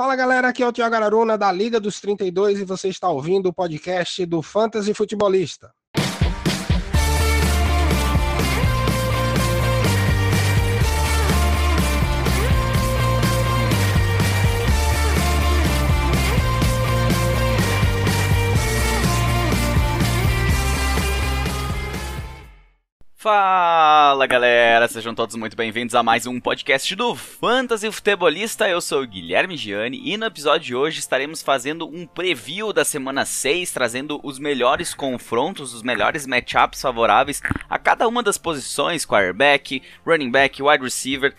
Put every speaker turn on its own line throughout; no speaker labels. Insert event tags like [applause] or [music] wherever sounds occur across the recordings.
Fala galera, aqui é o Tiago Araruna da Liga dos 32 e você está ouvindo o podcast do Fantasy Futebolista.
Fala galera, sejam todos muito bem-vindos a mais um podcast do Fantasy Futebolista. Eu sou o Guilherme Gianni e no episódio de hoje estaremos fazendo um preview da semana 6, trazendo os melhores confrontos, os melhores matchups favoráveis a cada uma das posições: quarterback, running back, wide receiver,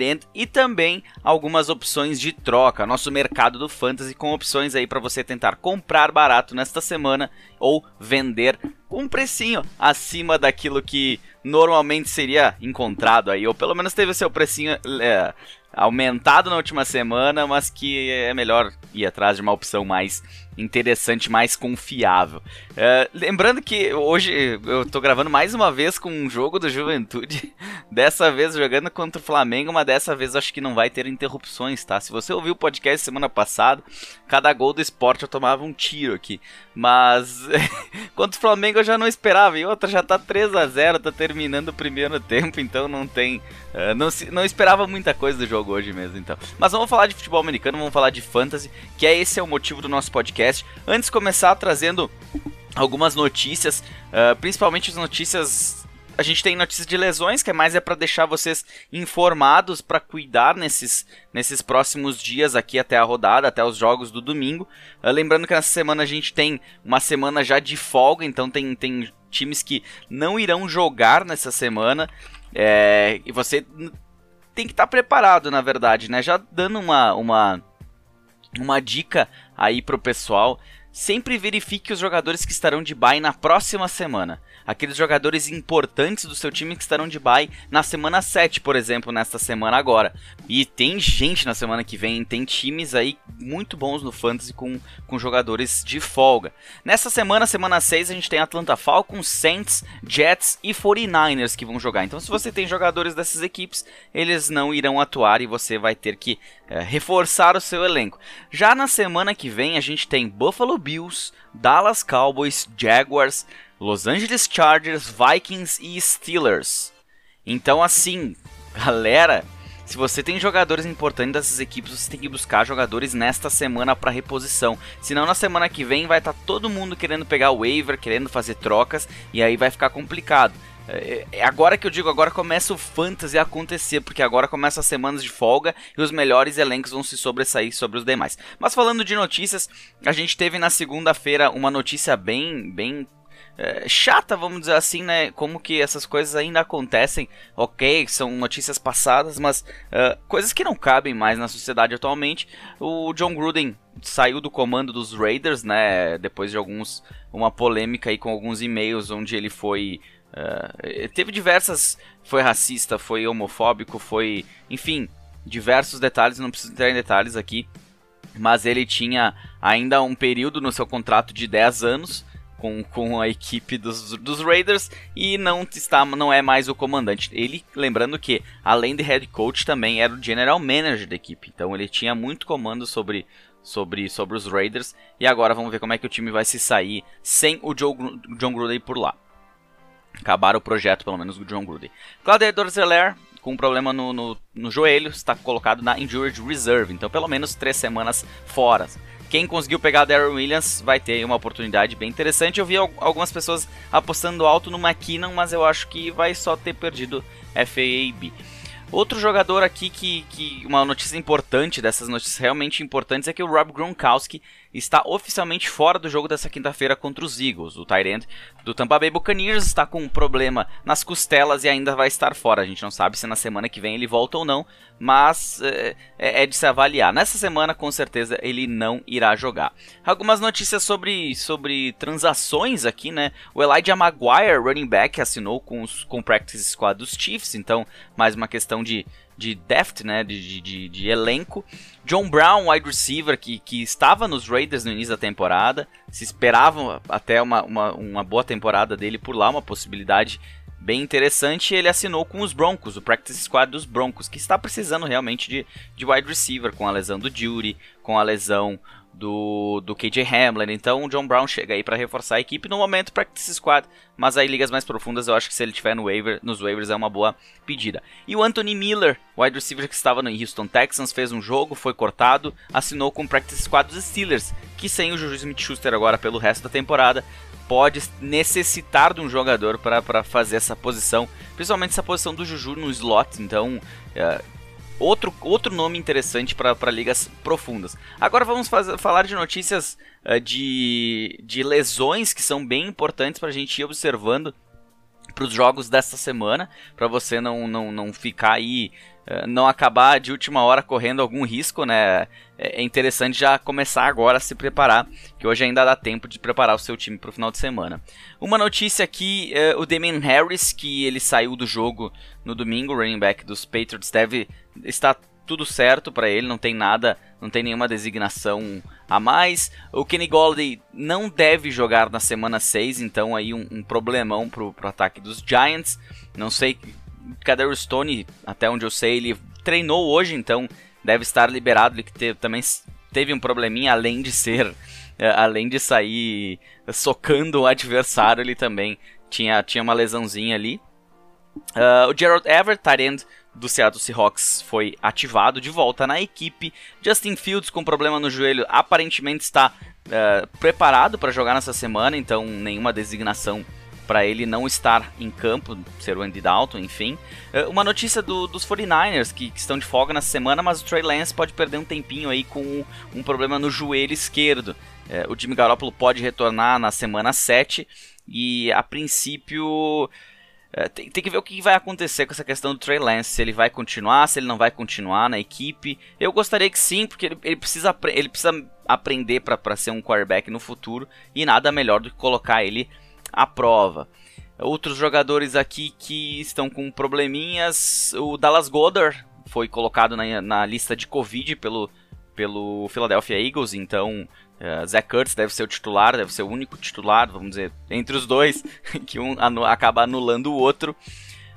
end e também algumas opções de troca. Nosso mercado do fantasy com opções aí para você tentar comprar barato nesta semana ou vender um precinho acima daquilo que normalmente seria encontrado aí, ou pelo menos teve seu precinho é, aumentado na última semana, mas que é melhor ir atrás de uma opção mais interessante, mais confiável. Uh, lembrando que hoje eu tô gravando mais uma vez com um jogo do Juventude, [laughs] dessa vez jogando contra o Flamengo, mas dessa vez acho que não vai ter interrupções, tá? Se você ouviu o podcast semana passada, cada gol do esporte eu tomava um tiro aqui, mas [laughs] contra o Flamengo eu já não esperava, e outra já tá 3 a 0 tá terminando o primeiro tempo, então não tem. Uh, não, não esperava muita coisa do jogo hoje mesmo, então. Mas vamos falar de futebol americano, vamos falar de fantasy, que é esse é o motivo do nosso podcast podcast. Antes de começar trazendo algumas notícias, uh, principalmente as notícias. A gente tem notícias de lesões, que é mais é para deixar vocês informados para cuidar nesses, nesses próximos dias aqui até a rodada, até os jogos do domingo. Uh, lembrando que nessa semana a gente tem uma semana já de folga, então tem, tem times que não irão jogar nessa semana. É, e você tem que estar tá preparado, na verdade, né? Já dando uma, uma, uma dica aí pro pessoal. Sempre verifique os jogadores que estarão de bye na próxima semana aqueles jogadores importantes do seu time que estarão de bye na semana 7, por exemplo, nesta semana agora. E tem gente na semana que vem, tem times aí muito bons no fantasy com, com jogadores de folga. Nessa semana, semana 6, a gente tem Atlanta Falcons, Saints, Jets e 49ers que vão jogar. Então, se você tem jogadores dessas equipes, eles não irão atuar e você vai ter que é, reforçar o seu elenco. Já na semana que vem, a gente tem Buffalo Bills, Dallas Cowboys, Jaguars, Los Angeles Chargers, Vikings e Steelers. Então, assim, [laughs] galera, se você tem jogadores importantes dessas equipes, você tem que buscar jogadores nesta semana para reposição. Senão, na semana que vem, vai estar tá todo mundo querendo pegar o waiver, querendo fazer trocas, e aí vai ficar complicado. É, é agora que eu digo, agora começa o fantasy a acontecer, porque agora começa as semanas de folga e os melhores elencos vão se sobressair sobre os demais. Mas falando de notícias, a gente teve na segunda-feira uma notícia bem, bem é, chata, vamos dizer assim, né? Como que essas coisas ainda acontecem. Ok, são notícias passadas, mas uh, coisas que não cabem mais na sociedade atualmente. O John Gruden saiu do comando dos Raiders, né? Depois de alguns uma polêmica aí com alguns e-mails onde ele foi uh, teve diversas, foi racista, foi homofóbico, foi, enfim, diversos detalhes. Não preciso entrar em detalhes aqui, mas ele tinha ainda um período no seu contrato de 10 anos com, com a equipe dos, dos Raiders e não está não é mais o comandante. Ele, lembrando que, além de head coach, também era o general manager da equipe. Então ele tinha muito comando sobre, sobre, sobre os Raiders. E agora vamos ver como é que o time vai se sair sem o Joe, John Gruden por lá. Acabaram o projeto, pelo menos, do John Gruden. Claudio Dorzeler, com um problema no, no, no joelho, está colocado na Injured Reserve. Então, pelo menos três semanas fora. Quem conseguiu pegar Darren Williams vai ter uma oportunidade bem interessante. Eu vi algumas pessoas apostando alto no McKinnon, mas eu acho que vai só ter perdido FAAB. Outro jogador aqui que, que uma notícia importante dessas notícias realmente importantes é que o Rob Gronkowski está oficialmente fora do jogo dessa quinta-feira contra os Eagles. O Tyrant do Tampa Bay Buccaneers está com um problema nas costelas e ainda vai estar fora. A gente não sabe se na semana que vem ele volta ou não, mas é, é, é de se avaliar. Nessa semana, com certeza, ele não irá jogar. Algumas notícias sobre, sobre transações aqui, né? O Elijah Maguire, running back, assinou com, os, com o Practice Squad dos Chiefs, então mais uma questão de de depth, né, de, de, de, elenco. John Brown, wide receiver, que, que estava nos Raiders no início da temporada. Se esperava até uma, uma, uma boa temporada dele por lá, uma possibilidade bem interessante. Ele assinou com os Broncos, o practice squad dos Broncos, que está precisando realmente de, de wide receiver, com a lesão do Judy, com a lesão do, do KJ Hamlin. Então o John Brown chega aí para reforçar a equipe no momento practice squad, mas aí ligas mais profundas eu acho que se ele tiver no waiver, nos waivers é uma boa pedida. E o Anthony Miller, wide receiver que estava no Houston Texans, fez um jogo, foi cortado, assinou com o practice squad dos Steelers, que sem o Juju Smith-Schuster agora pelo resto da temporada pode necessitar de um jogador para fazer essa posição, principalmente essa posição do Juju no slot. Então, é, outro, outro nome interessante para ligas profundas. Agora vamos fazer, falar de notícias uh, de, de lesões que são bem importantes para a gente ir observando para os jogos desta semana, para você não, não, não ficar aí, uh, não acabar de última hora correndo algum risco, né? É, é interessante já começar agora a se preparar, que hoje ainda dá tempo de preparar o seu time para o final de semana. Uma notícia aqui, uh, o Damian Harris, que ele saiu do jogo no domingo, running back dos Patriots, deve estar tudo certo para ele, não tem nada, não tem nenhuma designação a mais. O Kenny Golladay não deve jogar na semana 6, então aí um, um problemão pro, pro ataque dos Giants. Não sei, o Stone, até onde eu sei, ele treinou hoje, então deve estar liberado. Ele que também teve um probleminha, além de ser, é, além de sair socando o adversário, ele também tinha, tinha uma lesãozinha ali. Uh, o Gerald Everett, do Seattle Seahawks, foi ativado de volta na equipe. Justin Fields, com problema no joelho, aparentemente está uh, preparado para jogar nessa semana, então nenhuma designação para ele não estar em campo, ser o Andy Dalton, enfim. Uh, uma notícia do, dos 49ers, que, que, estão de folga nessa semana, mas o Trey Lance pode perder um tempinho aí com um problema no joelho esquerdo. o Jimmy Garoppolo pode retornar na semana 7 e a princípio é, tem, tem, que ver o que vai acontecer com essa questão do Trey Lance, se ele vai continuar, se ele não vai continuar na equipe. Eu gostaria que sim, porque ele, ele precisa, ele precisa aprender para ser um quarterback no futuro e nada melhor do que colocar ele à prova. Outros jogadores aqui que estão com probleminhas, o Dallas Goddard foi colocado na, na lista de Covid pelo, pelo Philadelphia Eagles, então Uh, Zach Kurtz deve ser o titular, deve ser o único titular, vamos dizer, entre os dois, [laughs] que um anu acaba anulando o outro.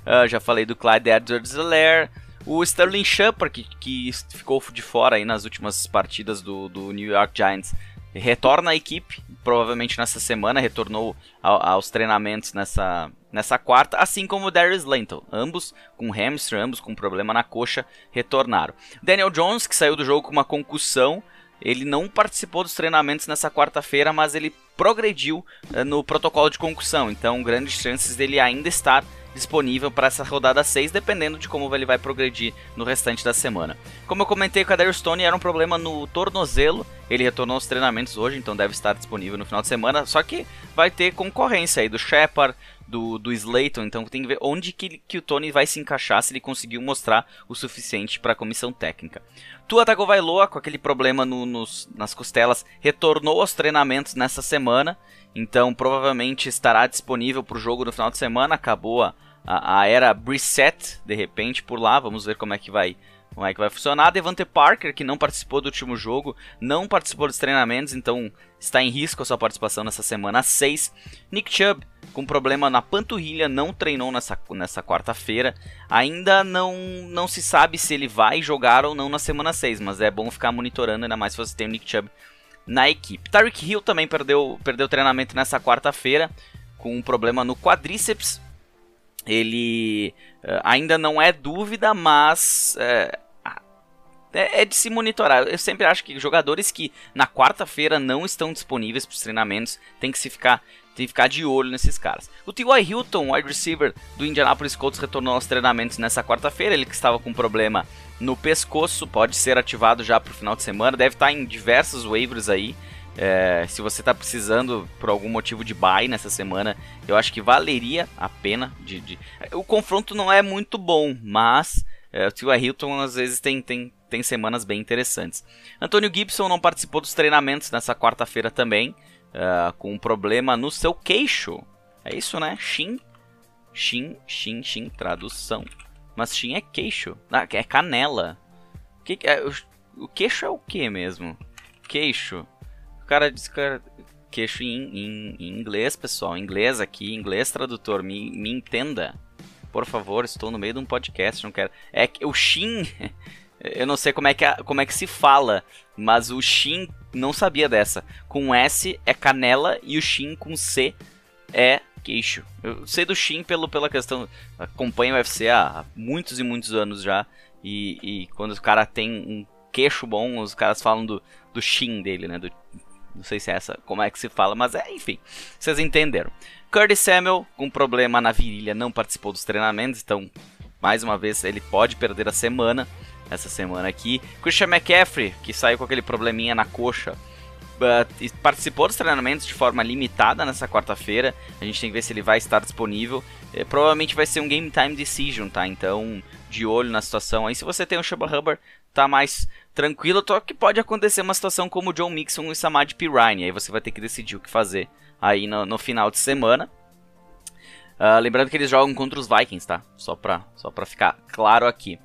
Uh, já falei do Clyde Edwards-Helaire. O Sterling Shepard, que, que, ficou de fora aí nas últimas partidas do, do New York Giants, retorna à equipe, provavelmente nessa semana, retornou ao, aos treinamentos nessa, nessa quarta, assim como o Darius Lenton, ambos com hamstring, ambos com problema na coxa, retornaram. Daniel Jones, que saiu do jogo com uma concussão, ele não participou dos treinamentos nessa quarta-feira, mas ele progrediu uh, no protocolo de concussão, então grandes chances dele ainda estar disponível para essa rodada 6, dependendo de como ele vai progredir no restante da semana. Como eu comentei com a Darius Stone, era um problema no tornozelo, ele retornou aos treinamentos hoje, então deve estar disponível no final de semana, só que vai ter concorrência aí do Shepard, do, do Slayton, então tem que ver onde que, que o Tony vai se encaixar se ele conseguiu mostrar o suficiente para a comissão técnica. Tua Tagovailoa, com aquele problema no, nos, nas costelas, retornou aos treinamentos nessa semana, então provavelmente estará disponível para o jogo no final de semana. Acabou a, a, a era Reset, de repente, por lá, vamos ver como é que vai como é que vai funcionar. Devante Parker, que não participou do último jogo, não participou dos treinamentos, então está em risco a sua participação nessa semana 6. Nick Chubb, com problema na panturrilha, não treinou nessa, nessa quarta-feira. Ainda não, não se sabe se ele vai jogar ou não na semana 6, mas é bom ficar monitorando, ainda mais se você tem o Nick Chubb na equipe. Tyreek Hill também perdeu, perdeu treinamento nessa quarta-feira, com um problema no quadríceps. Ele uh, ainda não é dúvida, mas uh, é, de se monitorar. Eu sempre acho que jogadores que na quarta-feira não estão disponíveis para os treinamentos tem que se ficar tem que ficar de olho nesses caras. O T.Y. Hilton, wide receiver do Indianapolis Colts, retornou aos treinamentos nessa quarta-feira. Ele que estava com problema no pescoço, pode ser ativado já para o final de semana. Deve estar em diversos waivers aí. É, se você está precisando por algum motivo de buy nessa semana, eu acho que valeria a pena. De, de... O confronto não é muito bom, mas é, o T.Y. Hilton às vezes tem, tem tem semanas bem interessantes. Antônio Gibson não participou dos treinamentos nessa quarta-feira também, uh, com um problema no seu queixo. É isso, né? Shin, Shin, Shin, Shin, tradução. Mas Shin é queixo, ah, é canela. Que, é, o, o queixo é o que mesmo? Queixo. O cara diz, cara, queixo em, em, em inglês, pessoal. Inglês aqui, inglês tradutor, me, me entenda. Por favor, estou no meio de um podcast, não quero. É que o Shin, [laughs] eu não sei como é que, como é que se fala, mas o Shin não sabia dessa. Com S é canela e o Shin com C é queixo. Eu sei do Shin pelo, pela questão. Acompanho o UFC há muitos e muitos anos já. E, e quando o cara tem um queixo bom, os caras falam do, do Shin dele, né? Do, não sei se é essa, como é que se fala, mas é, enfim, vocês entenderam. Curtis Samuel, com problema na virilha, não participou dos treinamentos, então, mais uma vez, ele pode perder a semana, essa semana aqui. Christian McCaffrey, que saiu com aquele probleminha na coxa, uh, participou dos treinamentos de forma limitada nessa quarta-feira. A gente tem que ver se ele vai estar disponível. É, provavelmente vai ser um game time decision, tá? Então, de olho na situação aí. Se você tem o Chuba Hubbard, tá mais tranquilo, só que pode acontecer uma situação como o John Mixon e Samad Pirine, aí você vai ter que decidir o que fazer aí no, no final de semana. Uh, lembrando que eles jogam contra os Vikings, tá? Só pra, só pra ficar claro aqui.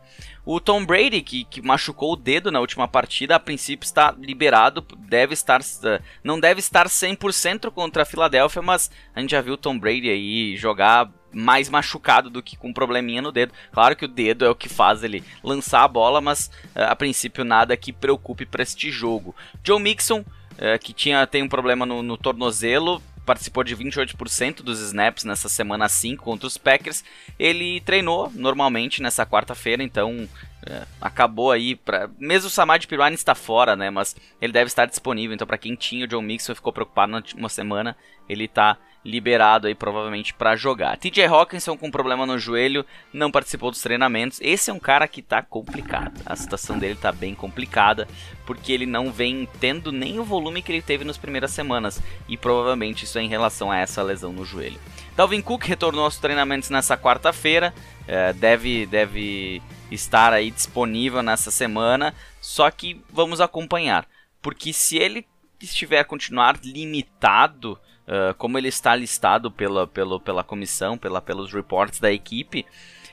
O Tom Brady, que, que machucou o dedo na última partida, a princípio está liberado, deve estar, uh, não deve estar 100% contra a Filadélfia, mas a gente já viu o Tom Brady aí jogar mais machucado do que com um probleminha no dedo. Claro que o dedo é o que faz ele lançar a bola, mas uh, a princípio nada que preocupe para este jogo. Joe Mixon, uh, que tinha, tem um problema no, no tornozelo, participou de 28% dos snaps nessa semana 5 contra os Packers. Ele treinou normalmente nessa quarta-feira, então é, acabou aí para mesmo o Samad Pirani está fora, né, mas ele deve estar disponível. Então para quem tinha o John Mixon ficou preocupado na última semana, ele está liberado aí provavelmente para jogar. TJ Hawkinson com problema no joelho, não participou dos treinamentos. Esse é um cara que tá complicado. A situação dele tá bem complicada, porque ele não vem tendo nem o volume que ele teve nas primeiras semanas, e provavelmente isso é em relação a essa lesão no joelho. Dalvin Cook retornou aos treinamentos nessa quarta-feira, é, deve, deve estar aí disponível nessa semana, só que vamos acompanhar, porque se ele estiver continuar limitado uh, como ele está listado pela, pela, pela comissão, pela, pelos reports da equipe,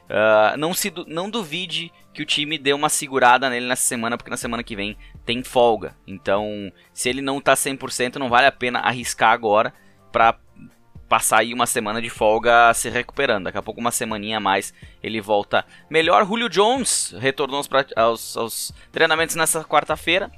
uh, não, se, não duvide que o time dê uma segurada nele nessa semana, porque na semana que vem tem folga. Então, se ele não está 100%, não vale a pena arriscar agora para passar aí uma semana de folga se recuperando. Daqui a pouco, uma semaninha a mais, ele volta melhor. Julio Jones retornou aos, aos, aos treinamentos nessa quarta-feira.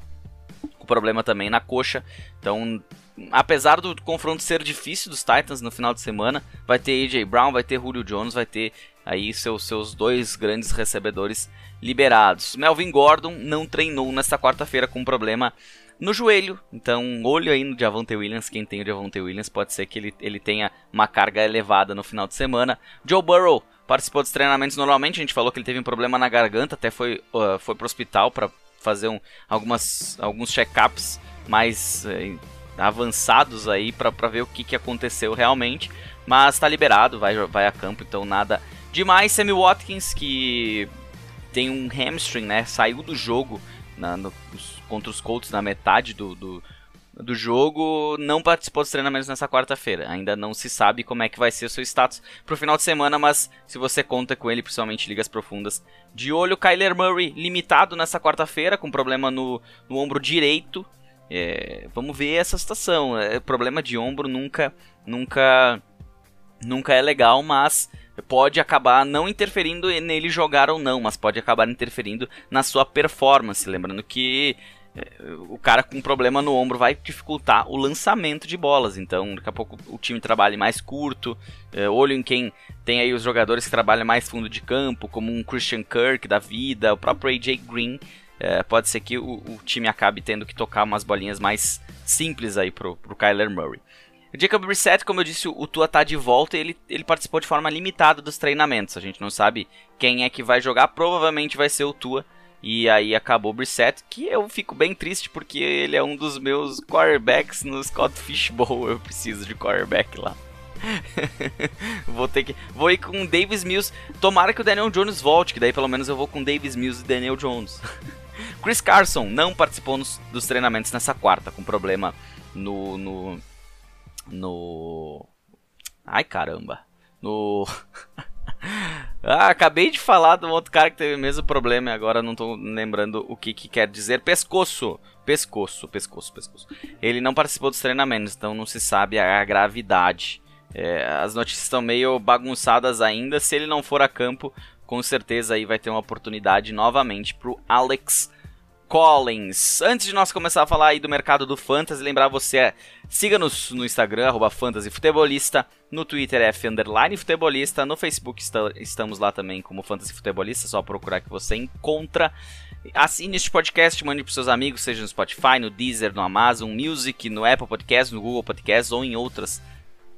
Com problema também na coxa. Então, apesar do confronto ser difícil dos Titans no final de semana, vai ter AJ Brown, vai ter Julio Jones, vai ter aí seus, seus dois grandes recebedores liberados. Melvin Gordon não treinou nesta quarta-feira com problema no joelho, então olho aí no Javonte Williams, quem tem o Javonte Williams pode ser que ele, ele tenha uma carga elevada no final de semana. Joe Burrow participou dos treinamentos normalmente, a gente falou que ele teve um problema na garganta, até foi, uh, foi pro hospital para fazer um, algumas, alguns check-ups mais... Uh, avançados aí para ver o que, que aconteceu realmente. Mas está liberado, vai, vai a campo, então nada demais. Sammy Watkins, que tem um hamstring, né? Saiu do jogo na, no, contra os Colts na metade do, do, do, jogo. Não participou dos treinamentos nessa quarta-feira. Ainda não se sabe como é que vai ser o seu status pro final de semana, mas se você conta com ele, principalmente ligas profundas, de olho. Kyler Murray limitado nessa quarta-feira, com problema no, no ombro direito. É, vamos ver essa situação. É, problema de ombro nunca, nunca, nunca é legal, mas pode acabar não interferindo nele jogar ou não, mas pode acabar interferindo na sua performance. Lembrando que é, o cara com problema no ombro vai dificultar o lançamento de bolas. Então, daqui a pouco o time trabalha mais curto. É, olho em quem tem aí os jogadores que trabalham mais fundo de campo, como um Christian Kirk da vida, o próprio AJ Green é, pode ser que o, o, time acabe tendo que tocar umas bolinhas mais simples aí pro, pro Kyler Murray. O Jacob Brissett, como eu disse, o Tua tá de volta e ele, ele participou de forma limitada dos treinamentos. A gente não sabe quem é que vai jogar, provavelmente vai ser o Tua. E aí acabou o Brissett, que eu fico bem triste porque ele é um dos meus quarterbacks no Scott Fishbowl. [laughs] Eu preciso de quarterback lá. [laughs] vou ter que. Vou ir com Davis Mills. Tomara que o Daniel Jones volte, que daí pelo menos eu vou com Davis Mills e Daniel Jones. [laughs] Chris Carson não participou nos, dos treinamentos nessa quarta, com problema no. no. no. Ai caramba. No. [laughs] ah, acabei de falar de um outro cara que teve o mesmo problema e agora não tô lembrando o que, que quer dizer. Pescoço. pescoço, pescoço, pescoço. Ele não participou dos treinamentos, então não se sabe a gravidade. É, as notícias estão meio bagunçadas ainda. Se ele não for a campo, com certeza aí vai ter uma oportunidade novamente pro Alex Collins. Antes de nós começar a falar aí do mercado do Fantasy, lembrar você, siga-nos no Instagram, arroba Futebolista, no Twitter F underline Futebolista, no Facebook estamos lá também como Fantasy Futebolista, só procurar que você encontra. Assine este podcast, mande para seus amigos, seja no Spotify, no Deezer, no Amazon Music, no Apple Podcast, no Google Podcast ou em outras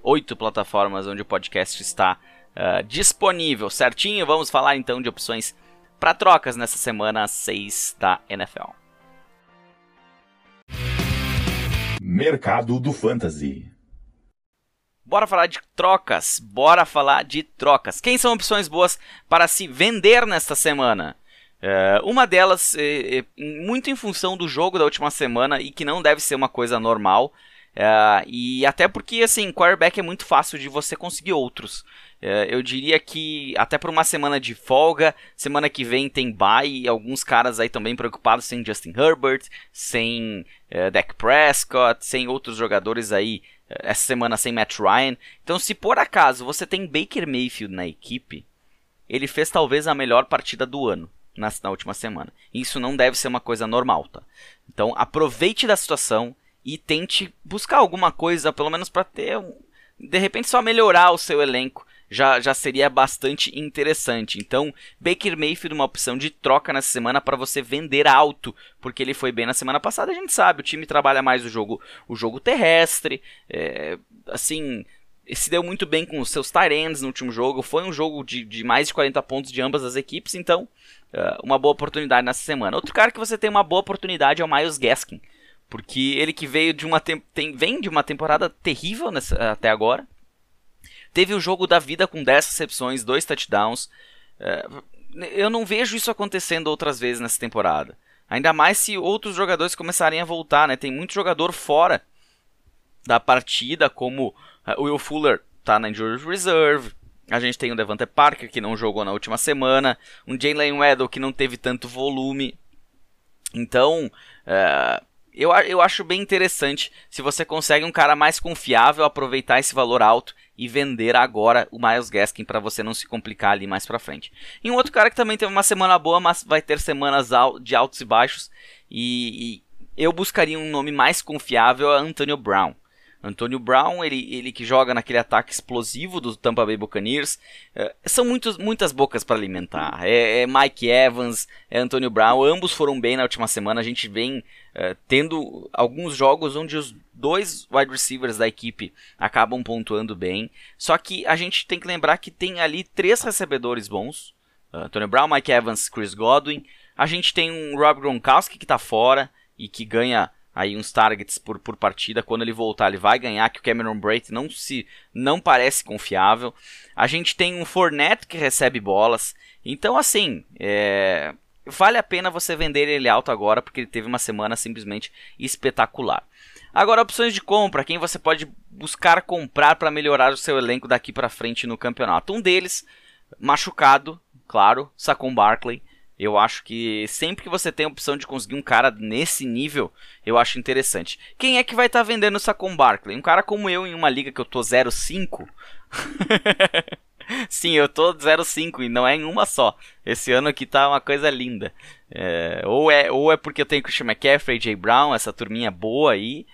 oito plataformas onde o podcast está uh, disponível, certinho? Vamos falar então de opções para trocas nessa semana 6 da NFL.
Mercado do Fantasy.
Bora falar de trocas, bora falar de trocas. Quem são opções boas para se vender nesta semana? Uh, uma delas, é, é, muito em função do jogo da última semana e que não deve ser uma coisa normal, Uh, e até porque, assim, quarterback é muito fácil de você conseguir outros. Uh, eu diria que até por uma semana de folga, semana que vem tem bye, alguns caras aí também preocupados sem Justin Herbert, sem uh, Dak Prescott, sem outros jogadores aí, essa semana sem Matt Ryan. Então, se por acaso você tem Baker Mayfield na equipe, ele fez talvez a melhor partida do ano. Na, na última semana. Isso não deve ser uma coisa normal, tá? Então aproveite da situação, e tente buscar alguma coisa, pelo menos para ter um, de repente só melhorar o seu elenco. Já, já seria bastante interessante. Então, Baker Mayfield uma opção de troca nessa semana para você vender alto, porque ele foi bem na semana passada. A gente sabe, o time trabalha mais o jogo, o jogo terrestre, é, assim, se deu muito bem com os seus Tyrands no último jogo. Foi um jogo de, de, mais de 40 pontos de ambas as equipes, então uh, uma boa oportunidade nessa semana. Outro cara que você tem uma boa oportunidade é o Miles Gaskin. Porque ele que veio de uma tem, vem de uma temporada terrível nessa, até agora. Teve o jogo da vida com 10 recepções, 2 touchdowns. É, eu não vejo isso acontecendo outras vezes nessa temporada. Ainda mais se outros jogadores começarem a voltar, né? Tem muito jogador fora da partida, como é, o Will Fuller tá na Injury Reserve. A gente tem o Devante Parker, que não jogou na última semana. Um Jalen Weddle, que não teve tanto volume. Então, é, eu, eu acho bem interessante se você consegue um cara mais confiável aproveitar esse valor alto e vender agora o Miles Gaskin para você não se complicar ali mais para frente. E um outro cara que também teve uma semana boa, mas vai ter semanas de altos e baixos e, e eu buscaria um nome mais confiável a Antonio Brown. Antônio Brown, ele, ele que joga naquele ataque explosivo do Tampa Bay Buccaneers. É, são muitos, muitas bocas para alimentar. É, é, Mike Evans, é Antônio Brown, ambos foram bem na última semana. A gente vem é, tendo alguns jogos onde os dois wide receivers da equipe acabam pontuando bem. Só que a gente tem que lembrar que tem ali três recebedores bons: Antônio Brown, Mike Evans, Chris Godwin. A gente tem um Rob Gronkowski que está fora e que ganha aí uns targets por, por partida. Quando ele voltar, ele vai ganhar, que o Cameron Braith não se não parece confiável. A gente tem um Fournette que recebe bolas. Então, assim, é, vale a pena você vender ele alto agora, porque ele teve uma semana simplesmente espetacular. Agora, opções de compra, quem você pode buscar comprar para melhorar o seu elenco daqui para frente no campeonato. Um deles, machucado, claro, Saquon Barkley. Eu acho que sempre que você tem a opção de conseguir um cara nesse nível, eu acho interessante. Quem é que vai estar tá vendendo o Saquon Barkley? Um cara como eu em uma liga que eu tô 0,5? [laughs] Sim, eu tô 0,5 e não é em uma só. Esse ano aqui tá uma coisa linda. É, ou, é, ou é porque eu tenho Christian McCaffrey, Jay Brown, essa turminha boa aí.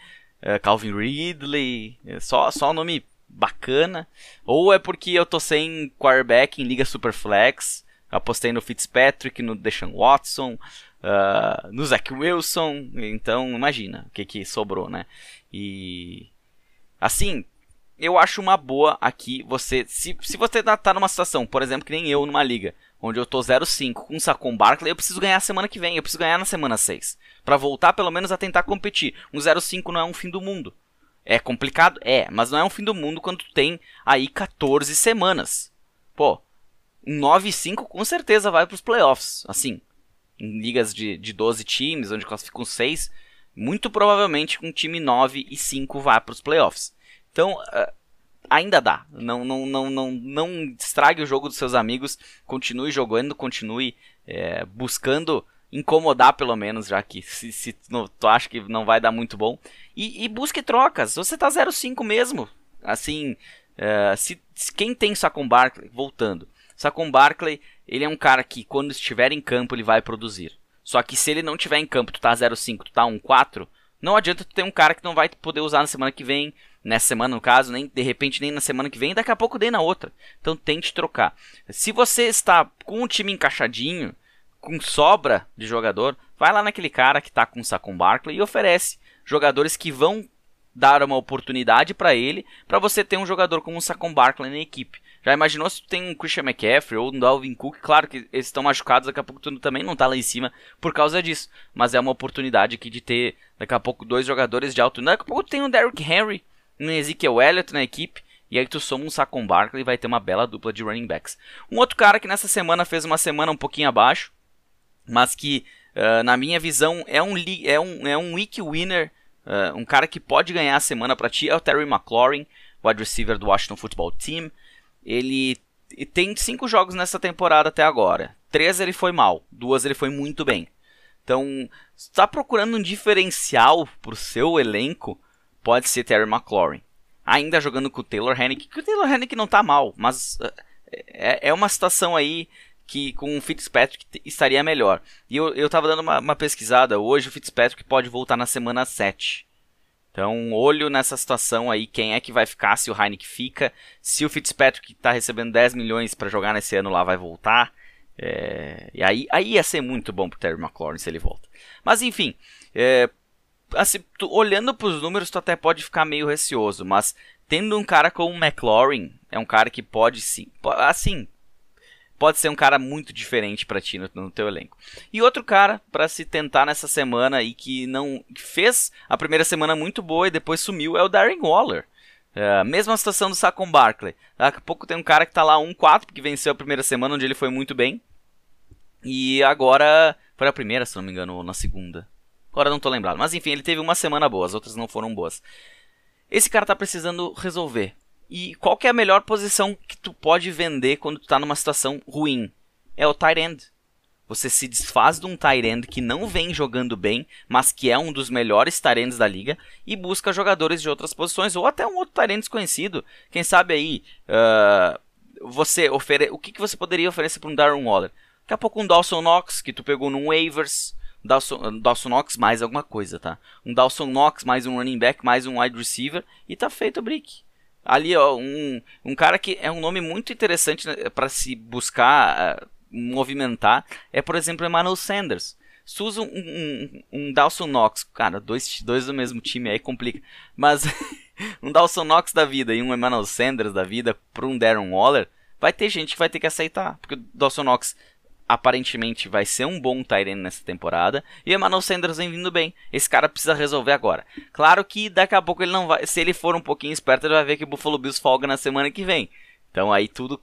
É, Calvin Ridley, é só, só nome bacana. Ou é porque eu tô sem quarterback em Liga Superflex. Apostei no Fitzpatrick, no Deshaun Watson, uh, no Zach Wilson. Então, imagina o que, que sobrou, né? E. Assim, eu acho uma boa aqui você. Se, se você tá, tá numa situação, por exemplo, que nem eu numa liga, onde eu tô 0-5 com um Sacon Barkley, eu preciso ganhar a semana que vem, eu preciso ganhar na semana 6. para voltar pelo menos a tentar competir. Um 0-5 não é um fim do mundo. É complicado? É, mas não é um fim do mundo quando tu tem aí 14 semanas. Pô, um 9 e 5 com certeza vai para os playoffs. Assim, em ligas de, de 12 times, onde classificam 6, muito provavelmente um time 9 e 5 vai para os playoffs. Então, uh, ainda dá. Não, não, não, não, não estrague o jogo dos seus amigos. Continue jogando, continue é, buscando incomodar pelo menos, já que se, se tu acha que não vai dar muito bom. E, e busque trocas. Você tá 0,5 mesmo. Assim, uh, se, se, quem tem Saquon Barkley, voltando. Saquon Barkley, ele é um cara que quando estiver em campo ele vai produzir. Só que se ele não estiver em campo, tu tá 0,5, tu tá 1,4, não adianta tu ter um cara que não vai poder usar na semana que vem, nessa semana no caso, nem de repente nem na semana que vem, daqui a pouco nem na outra. Então tente trocar. Se você está com o time encaixadinho, com sobra de jogador, vai lá naquele cara que está com o Saquon Barkley e oferece jogadores que vão dar uma oportunidade para ele, para você ter um jogador como o Saquon Barkley na equipe. Já imaginou se tu tem um Christian McCaffrey ou um Dalvin Cook? Claro que eles estão machucados, daqui a pouco tu também não tá lá em cima por causa disso. Mas é uma oportunidade aqui de ter, daqui a pouco, dois jogadores de alto. Daqui a pouco tem um Derrick Henry, um Ezekiel Elliott na equipe. E aí tu soma um Saquon Barkley e vai ter uma bela dupla de running backs. Um outro cara que nessa semana fez uma semana um pouquinho abaixo, mas que uh, na minha visão é um, é um, é um week winner, uh, um cara que pode ganhar a semana para ti, é o Terry McLaurin, wide receiver do Washington Football Team. Ele tem cinco jogos nessa temporada até agora. Três ele foi mal, duas ele foi muito bem. Então, está procurando um diferencial para o seu elenco, pode ser Terry McLaurin. Ainda jogando com o Taylor Hennick, que o Taylor Hennick não está mal, mas é, é uma situação aí que com o Fitzpatrick estaria melhor. E eu, eu tava dando uma, uma pesquisada hoje, o Fitzpatrick pode voltar na semana 7. Então, olho nessa situação aí, quem é que vai ficar, se o Heineken fica, se o Fitzpatrick está recebendo 10 milhões para jogar nesse ano lá vai voltar. É, e aí, aí ia ser muito bom pro Terry McLaurin se ele volta. Mas enfim, é, assim, tu, olhando para os números, tu até pode ficar meio receoso, mas tendo um cara como o McLaurin, é um cara que pode sim, assim, pode ser um cara muito diferente para ti no, no, teu elenco. E outro cara para se tentar nessa semana e que não que fez a primeira semana muito boa e depois sumiu é o Darren Waller. É, mesma situação do Saquon Barkley. Daqui a pouco tem um cara que tá lá 1-4 porque venceu a primeira semana onde ele foi muito bem. E agora foi a primeira, se não me engano, ou na segunda. Agora não tô lembrado. Mas enfim, ele teve uma semana boa, as outras não foram boas. Esse cara tá precisando resolver. E qual que é a melhor posição que tu pode vender quando tu tá numa situação ruim? É o tight end. Você se desfaz de um tight end que não vem jogando bem, mas que é um dos melhores tight ends da liga e busca jogadores de outras posições ou até um outro tight end desconhecido. Quem sabe aí, uh, você ofere... o que, que você poderia oferecer para um Darren Waller? Daqui a pouco um Dawson Knox que tu pegou num waivers, Dawson, Dawson Knox mais alguma coisa, tá? Um Dawson Knox mais um running back mais um wide receiver e tá feito o brick ali, ó, um, um cara que é um nome muito interessante né, para se buscar uh, movimentar é, por exemplo, Emmanuel Sanders. Se usa um, um, um, Dawson Knox, cara, dois, dois do mesmo time aí complica, mas [laughs] um Dawson Knox da vida e um Emmanuel Sanders da vida para um Darren Waller, vai ter gente que vai ter que aceitar, porque o Dawson Knox aparentemente vai ser um bom Tyrene nessa temporada. E o Emmanuel Sanders vem vindo bem. Esse cara precisa resolver agora. Claro que daqui a pouco ele não vai. Se ele for um pouquinho esperto, ele vai ver que o Buffalo Bills folga na semana que vem. Então aí tudo.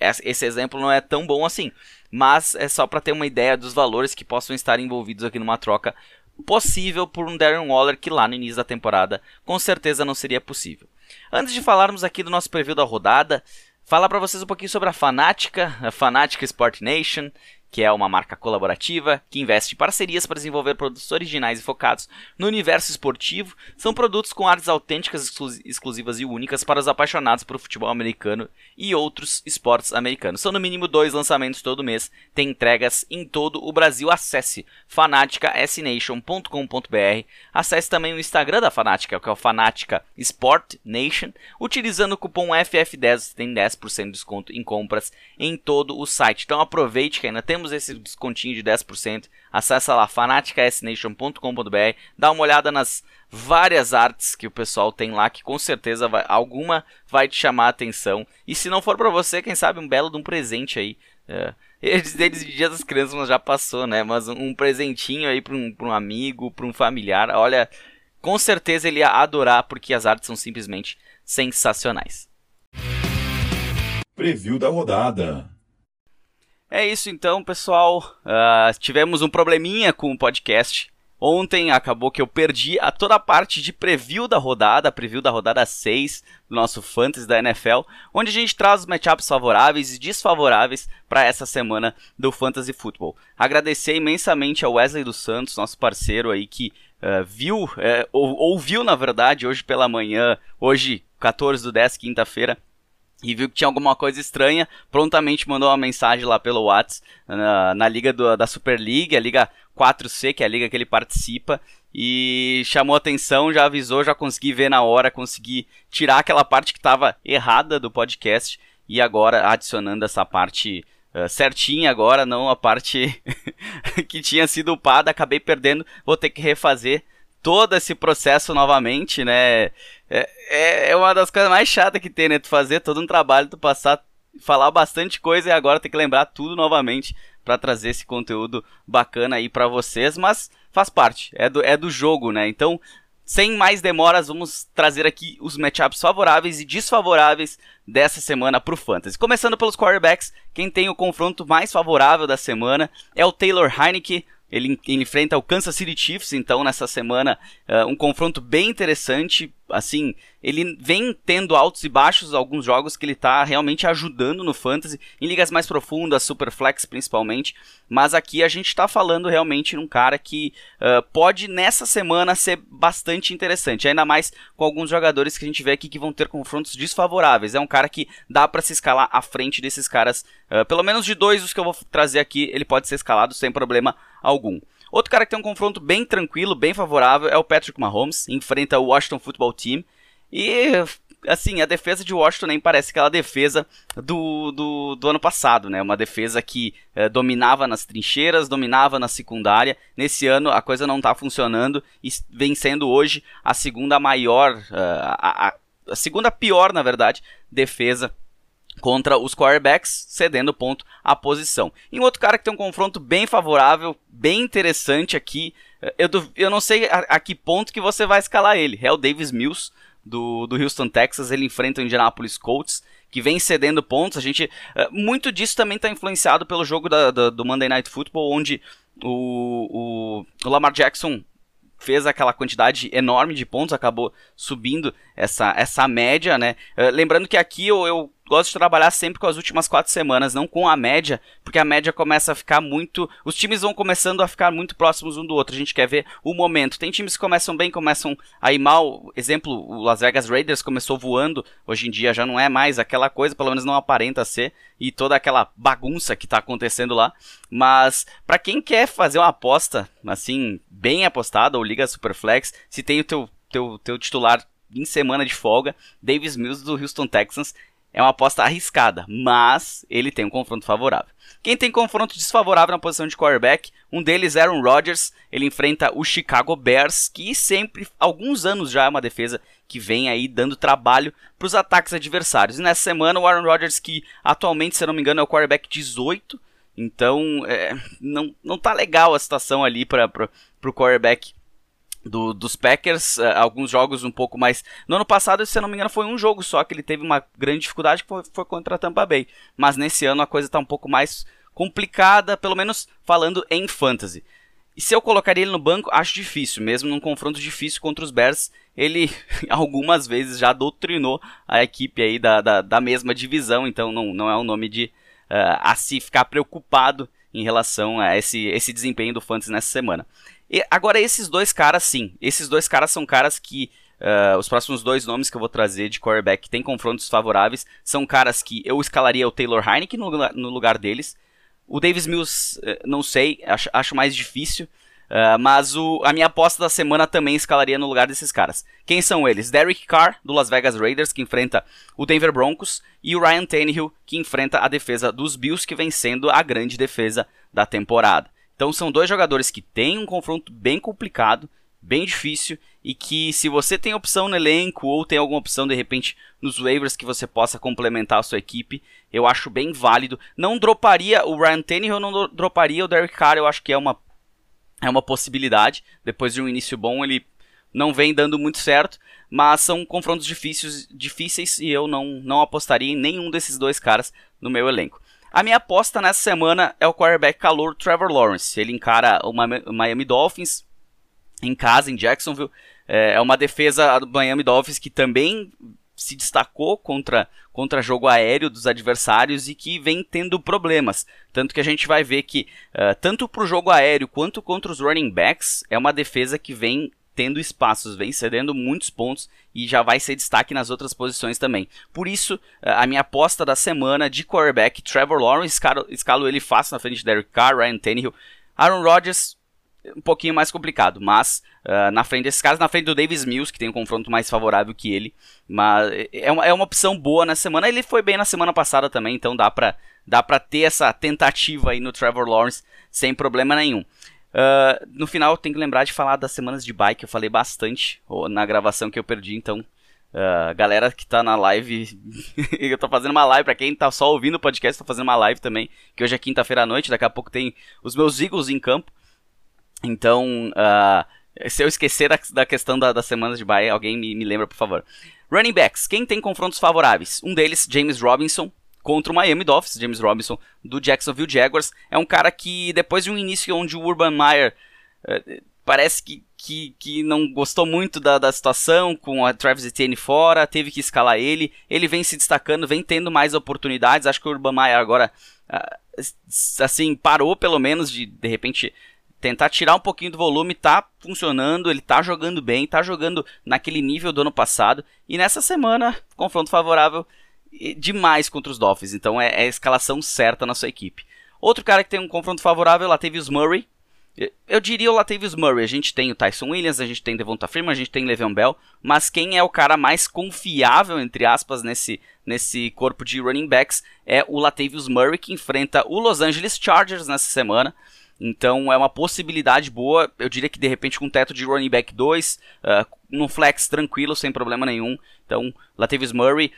Esse exemplo não é tão bom assim. Mas é só para ter uma ideia dos valores que possam estar envolvidos aqui numa troca possível por um Darren Waller que lá no início da temporada com certeza não seria possível. Antes de falarmos aqui do nosso preview da rodada, falar para vocês um pouquinho sobre a Fanática, a Fanática Sport Nation, que é uma marca colaborativa que investe em parcerias para desenvolver produtos originais e focados no universo esportivo. São produtos com artes autênticas, exclusivas e únicas para os apaixonados por futebol americano e outros esportes americanos. São no mínimo dois lançamentos todo mês, tem entregas em todo o Brasil. Acesse fanaticasnation.com.br. Acesse também o Instagram da Fanática, que é o Fanática Sport Nation. Utilizando o cupom FF10 tem 10% de desconto em compras em todo o site. Então aproveite que ainda tem temos esse descontinho de 10%. Acesse lá fanaticasnation.com.br, dá uma olhada nas várias artes que o pessoal tem lá, que com certeza vai, alguma vai te chamar a atenção. E se não for para você, quem sabe um belo de um presente aí. É. [laughs] Eles, eles Dia das Crianças já passou, né? Mas um, presentinho aí para um, um amigo, para um familiar. Olha, com certeza ele ia adorar porque as artes são simplesmente sensacionais.
Preview da rodada.
É isso então, pessoal. Uh, tivemos um probleminha com o podcast. Ontem acabou que eu perdi a toda a parte de preview da rodada, preview da rodada 6 do nosso Fantasy da NFL, onde a gente traz os matchups favoráveis e desfavoráveis para essa semana do Fantasy Football. Agradecer imensamente ao Wesley dos Santos, nosso parceiro aí que uh, viu, uh, ou, ouviu na verdade, hoje pela manhã, hoje 14 do 10, quinta-feira, e viu que tinha alguma coisa estranha, prontamente mandou uma mensagem lá pelo WhatsApp na, na liga do, da Super League, a liga 4C, que é a liga que ele participa, e chamou atenção, já avisou, já consegui ver na hora, consegui tirar aquela parte que estava errada do podcast e agora adicionando essa parte uh, certinha agora, não a parte [laughs] que tinha sido upada, acabei perdendo, vou ter que refazer todo esse processo novamente, né? É, é, é uma das coisas mais chatas que tem, né? Tu fazer todo um trabalho, tu passar, falar bastante coisa e agora ter que lembrar tudo novamente para trazer esse conteúdo bacana aí para vocês, mas faz parte, é do, é do jogo, né? Então, sem mais demoras, vamos trazer aqui os matchups favoráveis e desfavoráveis dessa semana para o Fantasy. Começando pelos quarterbacks, quem tem o confronto mais favorável da semana é o Taylor Heineke, ele, enfrenta o Kansas City Chiefs, então nessa semana uh, um confronto bem interessante. Assim, ele vem tendo altos e baixos alguns jogos que ele está realmente ajudando no fantasy, em ligas mais profundas, Superflex principalmente. Mas aqui a gente está falando realmente num cara que uh, pode nessa semana ser bastante interessante, ainda mais com alguns jogadores que a gente vê aqui que vão ter confrontos desfavoráveis. É um cara que dá para se escalar à frente desses caras, uh, pelo menos de dois os que eu vou trazer aqui, ele pode ser escalado sem problema algum. Outro cara que tem um confronto bem tranquilo, bem favorável, é o Patrick Mahomes, enfrenta o Washington Football Team. E, assim, a defesa de Washington nem parece aquela defesa do, do, do ano passado, né? Uma defesa que eh, dominava nas trincheiras, dominava na secundária. Nesse ano a coisa não está funcionando e vem sendo hoje a segunda maior, uh, a, a, a segunda pior, na verdade, defesa contra os quarterbacks, cedendo ponto à posição. E um outro cara que tem um confronto bem favorável, bem interessante aqui, eh, eu, eu não sei a, a, que ponto que você vai escalar ele, é o Davis Mills, do, do Houston, Texas, ele enfrenta o Indianapolis Colts, que vem cedendo pontos, a gente, eh, muito disso também está influenciado pelo jogo da, da, do Monday Night Football, onde o, o, o Lamar Jackson fez aquela quantidade enorme de pontos, acabou subindo essa, essa média, né? Uh, lembrando que aqui eu, eu gosto de trabalhar sempre com as últimas quatro semanas, não com a média, porque a média começa a ficar muito. Os times vão começando a ficar muito próximos um do outro. A gente quer ver o momento. Tem times que começam bem, começam a ir mal. Exemplo, o Las Vegas Raiders começou voando, hoje em dia já não é mais aquela coisa, pelo menos não aparenta ser, e toda aquela bagunça que está acontecendo lá. Mas, para quem quer fazer uma aposta, assim, bem apostada, ou Liga Superflex, se tem o teu, teu, teu titular em semana de folga, Davis Mills do Houston Texans é uma aposta arriscada, mas ele tem um confronto favorável. Quem tem confronto desfavorável na posição de quarterback, um deles é Aaron Rodgers, ele enfrenta o Chicago Bears, que sempre, alguns anos já é uma defesa que vem aí dando trabalho para os ataques adversários. E nessa semana o Aaron Rodgers, que atualmente, se não me engano, é o quarterback 18, então é, não, não tá legal a situação ali para o quarterback do, dos Packers, uh, alguns jogos um pouco mais. No ano passado, se eu não me engano, foi um jogo só que ele teve uma grande dificuldade, que foi, foi contra a Tampa Bay. Mas nesse ano a coisa está um pouco mais complicada, pelo menos falando em fantasy. E se eu colocaria ele no banco, acho difícil, mesmo num confronto difícil contra os Bears, ele [laughs] algumas vezes já doutrinou a equipe aí da, da, da mesma divisão, então não, não é um nome de uh, a se ficar preocupado em relação a esse, esse desempenho do Fantasy nessa semana. E agora, esses dois caras, sim. Esses dois caras são caras que. Uh, os próximos dois nomes que eu vou trazer de quarterback que tem confrontos favoráveis são caras que eu escalaria o Taylor Heineke no, no lugar deles. O Davis Mills, uh, não sei, acho, acho mais difícil. Uh, mas o, a minha aposta da semana também escalaria no lugar desses caras. Quem são eles? Derek Carr, do Las Vegas Raiders, que enfrenta o Denver Broncos, e o Ryan Tannehill, que enfrenta a defesa dos Bills, que vem sendo a grande defesa da temporada. Então são dois jogadores que têm um confronto bem complicado, bem difícil e que se você tem opção no elenco ou tem alguma opção de repente nos waivers que você possa complementar a sua equipe, eu acho bem válido. Não droparia o Ryan Tannehill, não droparia o Derek Carr, eu acho que é uma é uma possibilidade. Depois de um início bom, ele não vem dando muito certo, mas são confrontos difíceis, difíceis e eu não, não apostaria em nenhum desses dois caras no meu elenco. A minha aposta nessa semana é o quarterback calor Trevor Lawrence. Ele encara o Miami Dolphins, em casa, em Jacksonville. É, é uma defesa do Miami Dolphins que também se destacou contra, contra jogo aéreo dos adversários e que vem tendo problemas. Tanto que a gente vai ver que, uh, tanto para o jogo aéreo quanto contra os running backs, é uma defesa que vem tendo espaços, vem cedendo muitos pontos e já vai ser destaque nas outras posições também. Por isso, a minha aposta da semana de quarterback, Trevor Lawrence, escalo, ele fácil na frente de Derek Carr, Ryan Tannehill, Aaron Rodgers, um pouquinho mais complicado, mas uh, na frente desses caras, na frente do Davis Mills, que tem um confronto mais favorável que ele, mas é uma, é uma opção boa na semana, ele foi bem na semana passada também, então dá pra, dá pra ter essa tentativa aí no Trevor Lawrence sem problema nenhum. Uh, no final, tem que lembrar de falar das semanas de bike, eu falei bastante na gravação que eu perdi, então. Uh, galera que tá na live, [laughs] eu tô fazendo uma live, pra quem tá só ouvindo o podcast, tô fazendo uma live também, que hoje é quinta-feira à noite, daqui a pouco tem os meus Eagles em campo. Então, uh, se eu esquecer da, da questão da, das semanas de bye, alguém me, me lembra, por favor. Running backs, quem tem confrontos favoráveis? Um deles, James Robinson, contra o Miami Dolphins, James Robinson, do Jacksonville Jaguars. É um cara que, depois de um início onde o Urban Meyer uh, parece que, que, que, não gostou muito da, da situação, com a Travis Etienne fora, teve que escalar ele. Ele vem se destacando, vem tendo mais oportunidades. Acho que o Urban Meyer agora, uh, assim, parou pelo menos de, de repente, tentar tirar um pouquinho do volume, tá funcionando, ele tá jogando bem, tá jogando naquele nível do ano passado. E nessa semana, confronto favorável demais contra os Dolphins. Então é, é, a escalação certa na sua equipe. Outro cara que tem um confronto favorável é o Latavius Murray. Eu diria o Latavius Murray. A gente tem o Tyson Williams, a gente tem Devonta Freeman, a gente tem Le'Veon Bell. Mas quem é o cara mais confiável, entre aspas, nesse, nesse corpo de running backs é o Latavius Murray, que enfrenta o Los Angeles Chargers nessa semana. Então é uma possibilidade boa. Eu diria que de repente com um teto de running back 2, uh, no flex tranquilo, sem problema nenhum. Então, Latavius Murray.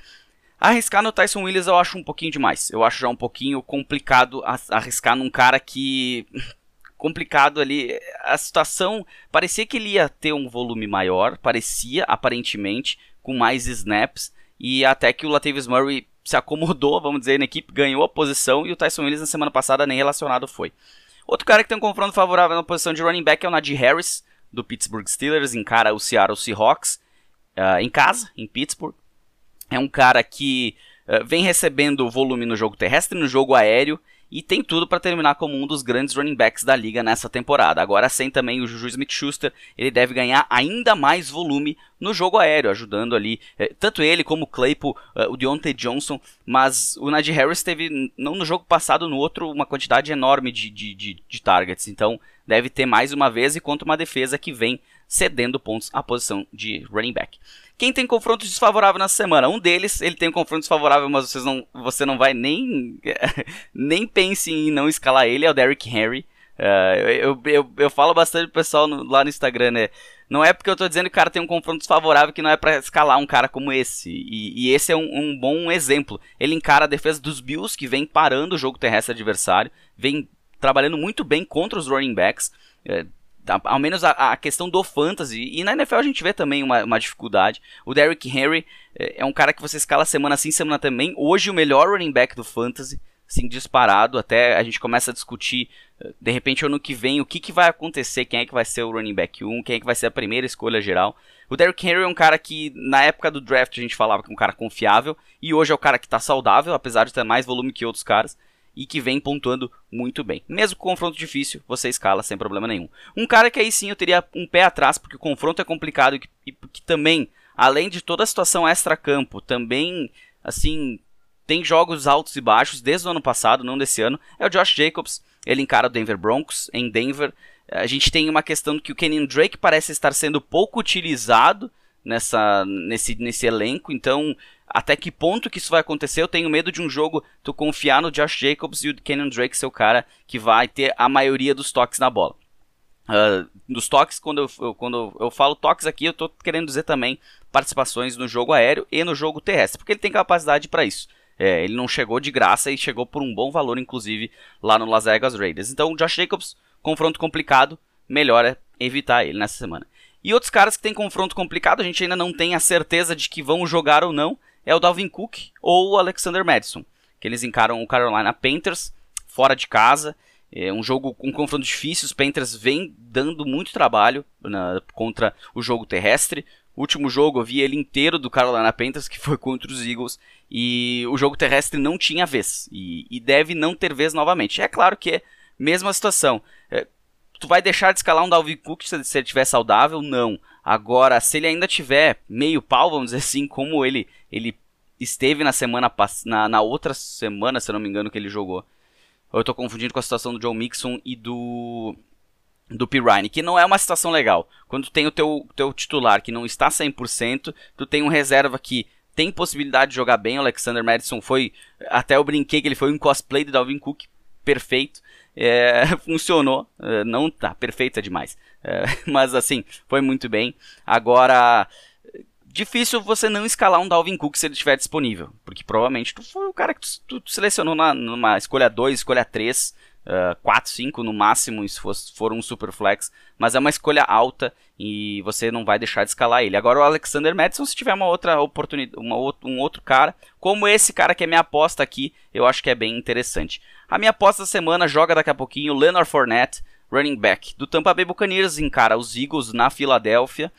Arriscar no Tyson Williams eu acho um pouquinho demais. Eu acho já um pouquinho complicado arriscar num cara que. [laughs] complicado ali. A situação. Parecia que ele ia ter um volume maior. Parecia, aparentemente, com mais snaps. E até que o Latavius Murray se acomodou, vamos dizer, na equipe, ganhou a posição. E o Tyson Williams na semana passada nem relacionado foi. Outro cara que tem um confronto favorável na posição de running back é o Najee Harris, do Pittsburgh Steelers. Encara o Seattle Seahawks uh, em casa, em Pittsburgh. É um cara que uh, vem recebendo volume no jogo terrestre no jogo aéreo e tem tudo para terminar como um dos grandes running backs da liga nessa temporada. Agora sem também o Juju Smith-Schuster, ele deve ganhar ainda mais volume no jogo aéreo, ajudando ali eh, tanto ele como o Claypool, eh, o Deontay Johnson, mas o Najee Harris teve, não no jogo passado, no outro, uma quantidade enorme de, de, de, de targets, então deve ter mais uma vez e contra uma defesa que vem cedendo pontos à posição de running back. Quem tem confronto desfavorável na semana? Um deles, ele tem um confronto desfavorável, mas vocês não, você não vai nem [laughs] nem pense em não escalar ele, é o Derrick Henry. Uh, eu, eu, eu, falo bastante pro pessoal no, lá no Instagram, né? Não é porque eu tô dizendo que o cara tem um confronto desfavorável que não é para escalar um cara como esse. E, e esse é um, um, bom exemplo. Ele encara a defesa dos Bills, que vem parando o jogo terrestre adversário, vem trabalhando muito bem contra os running backs. É, ao menos a, a, questão do fantasy, e na NFL a gente vê também uma, uma dificuldade. O Derrick Henry é, é, um cara que você escala semana sim, semana também. Hoje o melhor running back do fantasy, assim, disparado. Até a gente começa a discutir, eh, de repente, ano que vem, o que, que vai acontecer, quem é que vai ser o running back 1, quem é que vai ser a primeira escolha geral. O Derrick Henry é um cara que, na época do draft, a gente falava que é um cara confiável, e hoje é o cara que está saudável, apesar de ter mais volume que outros caras e que vem pontuando muito bem. Mesmo com confronto difícil, você escala sem problema nenhum. Um cara que aí sim eu teria um pé atrás, porque o confronto é complicado e que, e que também, além de toda a situação extra-campo, também, assim, tem jogos altos e baixos desde o ano passado, não desse ano, é o Josh Jacobs. Ele encara o Denver Broncos em Denver. A gente tem uma questão que o Kenyon Drake parece estar sendo pouco utilizado nessa, nesse, nesse elenco, então até que ponto que isso vai acontecer. Eu tenho medo de um jogo tu confiar no Josh Jacobs e o Kenyon Drake ser o cara que vai ter a maioria dos toques na bola. Uh, dos toques, quando eu, quando eu falo toques aqui, eu estou querendo dizer também participações no jogo aéreo e no jogo terrestre, porque ele tem capacidade para isso. É, ele não chegou de graça e chegou por um bom valor, inclusive, lá no Las Vegas Raiders. Então, Josh Jacobs, confronto complicado, melhor é evitar ele nessa semana. E outros caras que tem confronto complicado, a gente ainda não tem a certeza de que vão jogar ou não, é o Dalvin Cook ou o Alexander Madison, que eles encaram o Carolina Panthers fora de casa. É um jogo com um confronto difícil, os Panthers vem dando muito trabalho na, contra o jogo terrestre. O último jogo eu vi ele inteiro do Carolina Panthers, que foi contra os Eagles, e o jogo terrestre não tinha vez, e, e deve não ter vez novamente. É claro que é mesma situação. É, tu vai deixar de escalar um Dalvin Cook se ele estiver saudável? Não. Agora, se ele ainda tiver meio pau, vamos dizer assim, como ele, ele esteve na semana na, na outra semana, se não me engano, que ele jogou. Eu estou confundindo com a situação do Joe Mixon e do do Pirine, que não é uma situação legal. Quando tem o teu, teu titular que não está 100%, tu tem um reserva que tem possibilidade de jogar bem. O Alexander Madison foi, até eu brinquei que ele foi um cosplay do Dalvin Cook, perfeito. É, [laughs] funcionou, é, não tá perfeito é demais, é, [laughs] mas assim, foi muito bem. Agora, difícil você não escalar um Dalvin Cook se ele estiver disponível, porque provavelmente tu foi o cara que tu, tu selecionou na, numa escolha 2, escolha 3, uh, 4, 5 no máximo, se for, for um super flex, mas é uma escolha alta e você não vai deixar de escalar ele. Agora o Alexander Madison, se tiver uma outra oportunidade, uma, um outro cara, como esse cara que é minha aposta aqui, eu acho que é bem interessante. A minha aposta da semana joga daqui a pouquinho Leonard Fournette, running back do Tampa Bay Buccaneers, encara os Eagles na Filadélfia.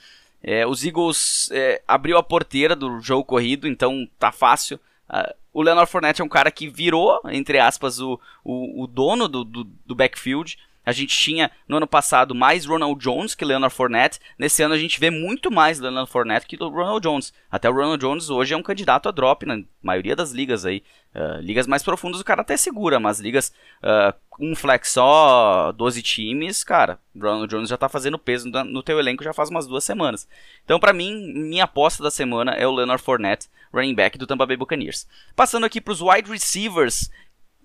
É, os Eagles é, abriu a porteira do jogo corrido, então tá fácil. Uh, o Leonard Fournette é um cara que virou, entre aspas, o, o, o dono do, do, do backfield. A gente tinha no ano passado mais Ronald Jones que Leonard Fournette. Nesse ano a gente vê muito mais Leonard Fournette que Ronald Jones. Até o Ronald Jones hoje é um candidato a drop na maioria das ligas aí. Uh, ligas mais profundas o cara até segura, mas ligas uh, um flex só, 12 times, cara, Ronald Jones já tá fazendo peso no, no teu elenco já faz umas duas semanas. Então para mim, minha aposta da semana é o Leonard Fournette, running back do Tampa Bay Buccaneers. Passando aqui para os wide receivers,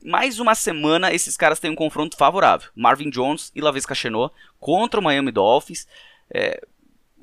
mais uma semana esses caras têm um confronto favorável. Marvin Jones e Lavisca Chenot contra o Miami Dolphins. É,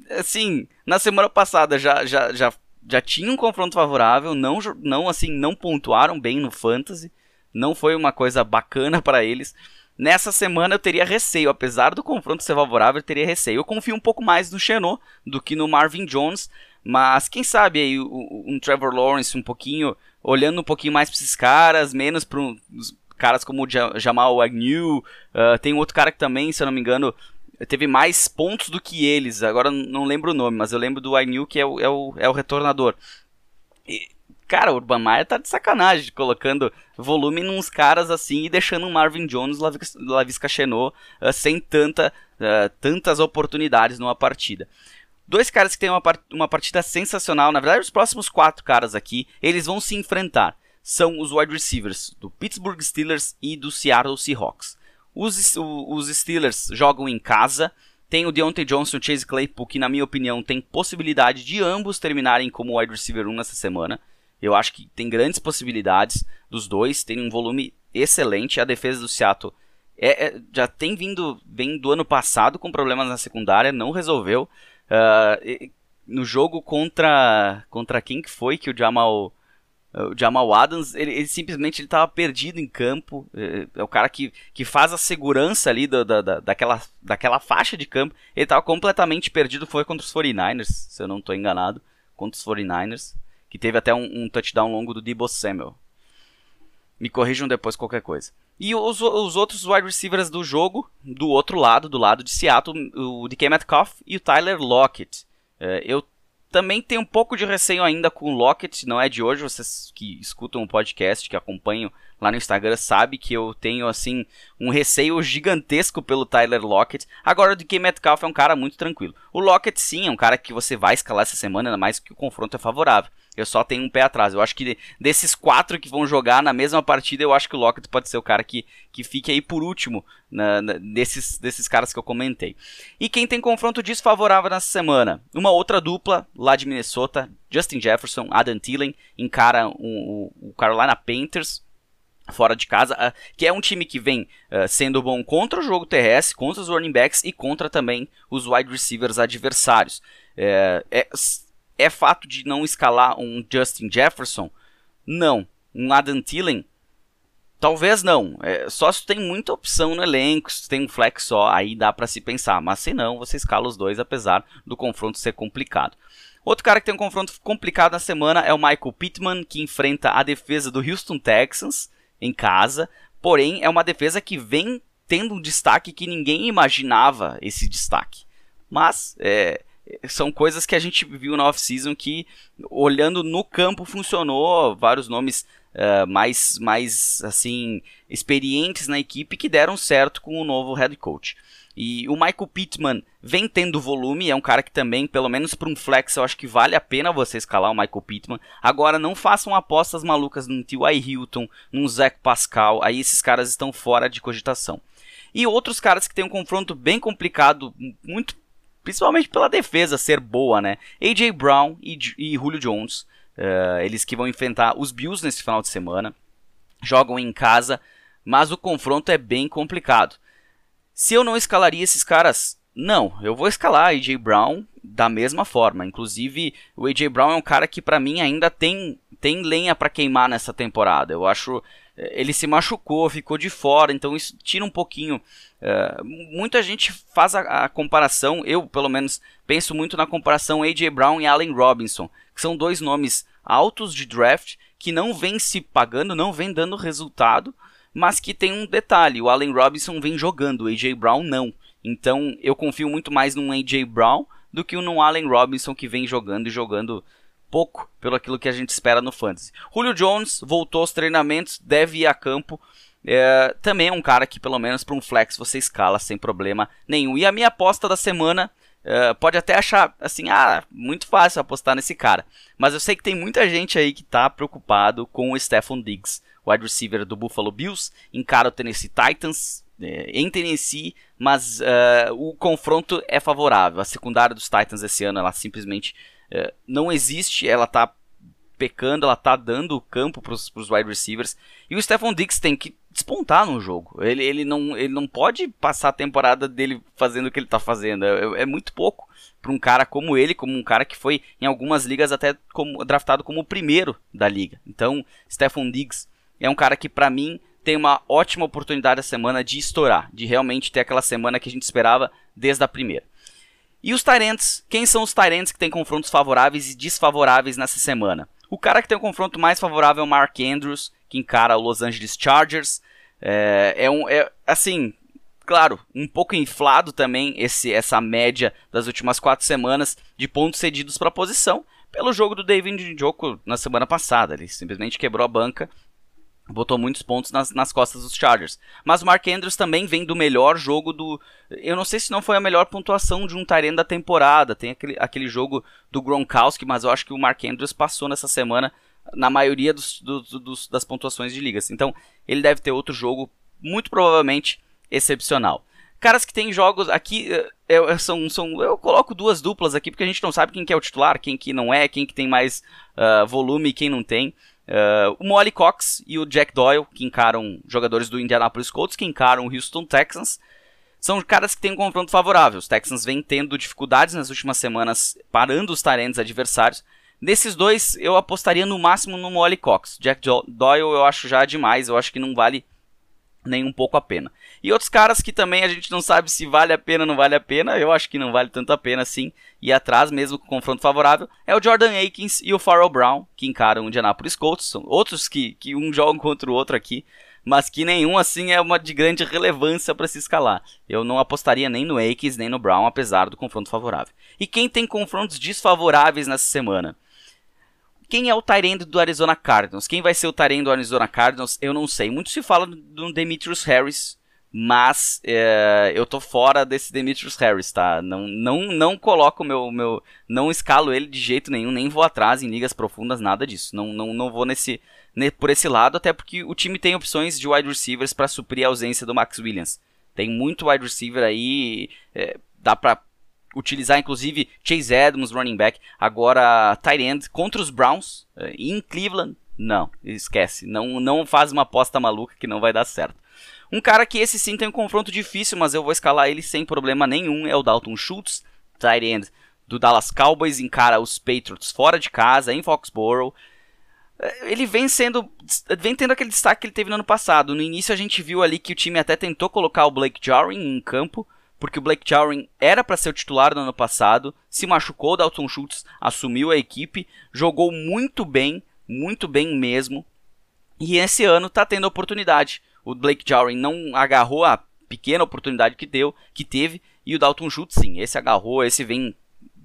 assim, na semana passada já, já, já, já tinha um confronto favorável, não, não assim, não pontuaram bem no fantasy, não foi uma coisa bacana para eles. Nessa semana eu teria receio, apesar do confronto ser favorável, eu teria receio. Eu confio um pouco mais no Chenot do que no Marvin Jones, mas quem sabe aí um Trevor Lawrence um pouquinho olhando um pouquinho mais para esses caras, menos para os caras como o Jamal Agnew. Uh, tem outro cara que também, se eu não me engano, teve mais pontos do que eles. Agora não lembro o nome, mas eu lembro do Agnew que é o, é o, é o retornador. E, cara, o Urban Meyer tá de sacanagem, colocando volume nos caras assim e deixando um Marvin Jones, Lavisca Chenot, uh, sem tanta, uh, tantas oportunidades numa partida. Dois caras que têm uma, uma partida sensacional. Na verdade, os próximos quatro caras aqui, eles vão se enfrentar. São os wide receivers do Pittsburgh Steelers e do Seattle Seahawks. Os, os Steelers jogam em casa. Tem o Deontay Johnson e o Chase Claypool, que na minha opinião tem possibilidade de ambos terminarem como wide receiver 1 nessa semana. Eu acho que tem grandes possibilidades dos dois, tem um volume excelente. A defesa do Seattle é, é, já tem vindo vem do ano passado com problemas na secundária, não resolveu. Uh, no jogo contra contra quem que foi que o Jamal o Jamal Adams, ele, ele simplesmente ele estava perdido em campo. É, é, o cara que, que faz a segurança ali da, da, daquela, daquela faixa de campo. Ele estava completamente perdido. Foi contra os 49ers, se eu não estou enganado. Contra os 49ers. Que teve até um, um touchdown longo do Debo Samuel. Me corrijam depois qualquer coisa. E os, os outros wide receivers do jogo, do outro lado, do lado de Seattle, o DK Metcalf e o Tyler Lockett. É, eu também tenho um pouco de receio ainda com o Lockett, não é de hoje, vocês que escutam o podcast, que acompanham lá no Instagram, sabe que eu tenho, assim, um receio gigantesco pelo Tyler Lockett. Agora, o DK Metcalf é um cara muito tranquilo. O Lockett, sim, é um cara que você vai escalar essa semana, ainda mais que o confronto é favorável. Eu só tenho um pé atrás. Eu acho que desses quatro que vão jogar na mesma partida, eu acho que o Lockett pode ser o cara que, que fique aí por último na, na, desses, desses caras que eu comentei. E quem tem confronto desfavorável nessa semana? Uma outra dupla lá de Minnesota, Justin Jefferson, Adam Thielen, encara o, o Carolina Panthers fora de casa, uh, que é um time que vem uh, sendo bom contra o jogo terrestre, contra os running backs e contra também os wide receivers adversários. É, é, é fato de não escalar um Justin Jefferson? Não. Um Adam Thielen? Talvez não. É, só se tem muita opção no elenco, se tem um flex só, aí dá para se pensar. Mas se não, você escala os dois, apesar do confronto ser complicado. Outro cara que tem um confronto complicado na semana é o Michael Pittman, que enfrenta a defesa do Houston Texans em casa. Porém, é uma defesa que vem tendo um destaque que ninguém imaginava esse destaque. Mas é, são coisas que a gente viu na off-season que, olhando no campo, funcionou. Vários nomes uh, mais, mais assim experientes na equipe que deram certo com o novo head coach. E o Michael Pittman vem tendo volume, é um cara que também, pelo menos para um flex, eu acho que vale a pena você escalar o Michael Pittman. Agora, não façam apostas malucas num T.Y. Hilton, num Zach Pascal, aí esses caras estão fora de cogitação. E outros caras que têm um confronto bem complicado, muito principalmente pela defesa ser boa, né? AJ Brown e, e Julio Jones, uh, eles que vão enfrentar os Bills nesse final de semana, jogam em casa, mas o confronto é bem complicado. Se eu não escalaria esses caras, não, eu vou escalar AJ Brown da mesma forma. Inclusive, o AJ Brown é um cara que para mim ainda tem tem lenha para queimar nessa temporada. Eu acho eh, ele se machucou, ficou de fora, então isso tira um pouquinho. Uh, muita gente faz a, a, comparação, eu pelo menos penso muito na comparação AJ Brown e Allen Robinson, que são dois nomes altos de draft que não vêm se pagando, não vêm dando resultado, mas que tem um detalhe: o Allen Robinson vem jogando, o AJ Brown não. Então eu confio muito mais num AJ Brown do que num Allen Robinson que vem jogando e jogando pouco pelo aquilo que a gente espera no fantasy. Julio Jones voltou aos treinamentos, deve ir a campo. É, também é um cara que pelo menos para um flex você escala sem problema nenhum. E a minha aposta da semana é, pode até achar assim, ah, muito fácil apostar nesse cara. Mas eu sei que tem muita gente aí que está preocupado com o Stephon Diggs, wide receiver do Buffalo Bills, encara o Tennessee Titans é, em Tennessee, mas uh, o confronto é favorável. A secundária dos Titans esse ano ela simplesmente uh, não existe, ela está pecando, ela está dando campo para os wide receivers. E o Stephon Diggs tem que despontar no jogo. Ele, ele, não, ele não pode passar a temporada dele fazendo o que ele está fazendo. É, é, muito pouco para um cara como ele, como um cara que foi em algumas ligas até como, draftado como o primeiro da liga. Então, Stephon Diggs é um cara que para mim tem uma ótima oportunidade a semana de estourar, de realmente ter aquela semana que a gente esperava desde a primeira. E os Tyrants, quem são os Tyrants que têm confrontos favoráveis e desfavoráveis nessa semana? O cara que tem o um confronto mais favorável é o Mark Andrews, que encara o Los Angeles Chargers. É, é um, é, assim, claro, um pouco inflado também esse, essa média das últimas quatro semanas de pontos cedidos para a posição pelo jogo do David Njoku na semana passada. Ele simplesmente quebrou a banca botou muitos pontos nas, nas costas dos Chargers. Mas o Mark Andrews também vem do melhor jogo do. Eu não sei se não foi a melhor pontuação de um Tyrene da temporada. Tem aquele, aquele jogo do Gronkowski, mas eu acho que o Mark Andrews passou nessa semana na maioria dos, dos, das pontuações de ligas. Então ele deve ter outro jogo, muito provavelmente excepcional. Caras que tem jogos aqui, eu, são, são, eu coloco duas duplas aqui porque a gente não sabe quem que é o titular, quem que não é, quem que tem mais uh, volume e quem não tem. Uh, o Molly Cox e o Jack Doyle, que encaram jogadores do Indianapolis Colts, que encaram o Houston Texans, são caras que têm um confronto favorável. Os Texans vêm tendo dificuldades nas últimas semanas parando os talentos adversários. Nesses dois, eu apostaria no máximo no Molly Cox. Jack Doyle eu acho já demais, eu acho que não vale nem um pouco a pena. E outros caras que também a gente não sabe se vale a pena ou não vale a pena, eu acho que não vale tanto a pena assim, e atrás mesmo com confronto favorável, é o Jordan Akins e o Farrell Brown, que encaram o Indianapolis Colts, são outros que, que um joga contra o outro aqui, mas que nenhum assim é uma de grande relevância para se escalar. Eu não apostaria nem no Akins nem no Brown, apesar do confronto favorável. E quem tem confrontos desfavoráveis nessa semana? Quem é o Tyrande do Arizona Cardinals? Quem vai ser o Tyrande do Arizona Cardinals? Eu não sei. Muito se fala do Demetrius Harris, mas é, eu tô fora desse Demetrius Harris, tá? Não, não, não coloco meu, meu, não escalo ele de jeito nenhum, nem vou atrás em ligas profundas, nada disso. Não, não, não vou nesse, por esse lado, até porque o time tem opções de wide receivers para suprir a ausência do Max Williams. Tem muito wide receiver aí, é, dá para utilizar inclusive Chase Edmonds, running back, agora tight end contra os Browns é, em Cleveland. Não, esquece, não, não faz uma aposta maluca que não vai dar certo. Um cara que esse sim tem um confronto difícil, mas eu vou escalar ele sem problema nenhum, é o Dalton Schultz, tight end do Dallas Cowboys, encara os Patriots fora de casa, em Foxborough. É, ele vem sendo. vem tendo aquele destaque que ele teve no ano passado. No início a gente viu ali que o time até tentou colocar o Blake Jarwin em campo, porque o Blake Jarwin era para ser o titular no ano passado, se machucou, o Dalton Schultz assumiu a equipe, jogou muito bem, muito bem mesmo. E esse ano está tendo oportunidade o Blake Jarwin não agarrou a pequena oportunidade que deu, que teve, e o Dalton Schultz sim, esse agarrou, esse vem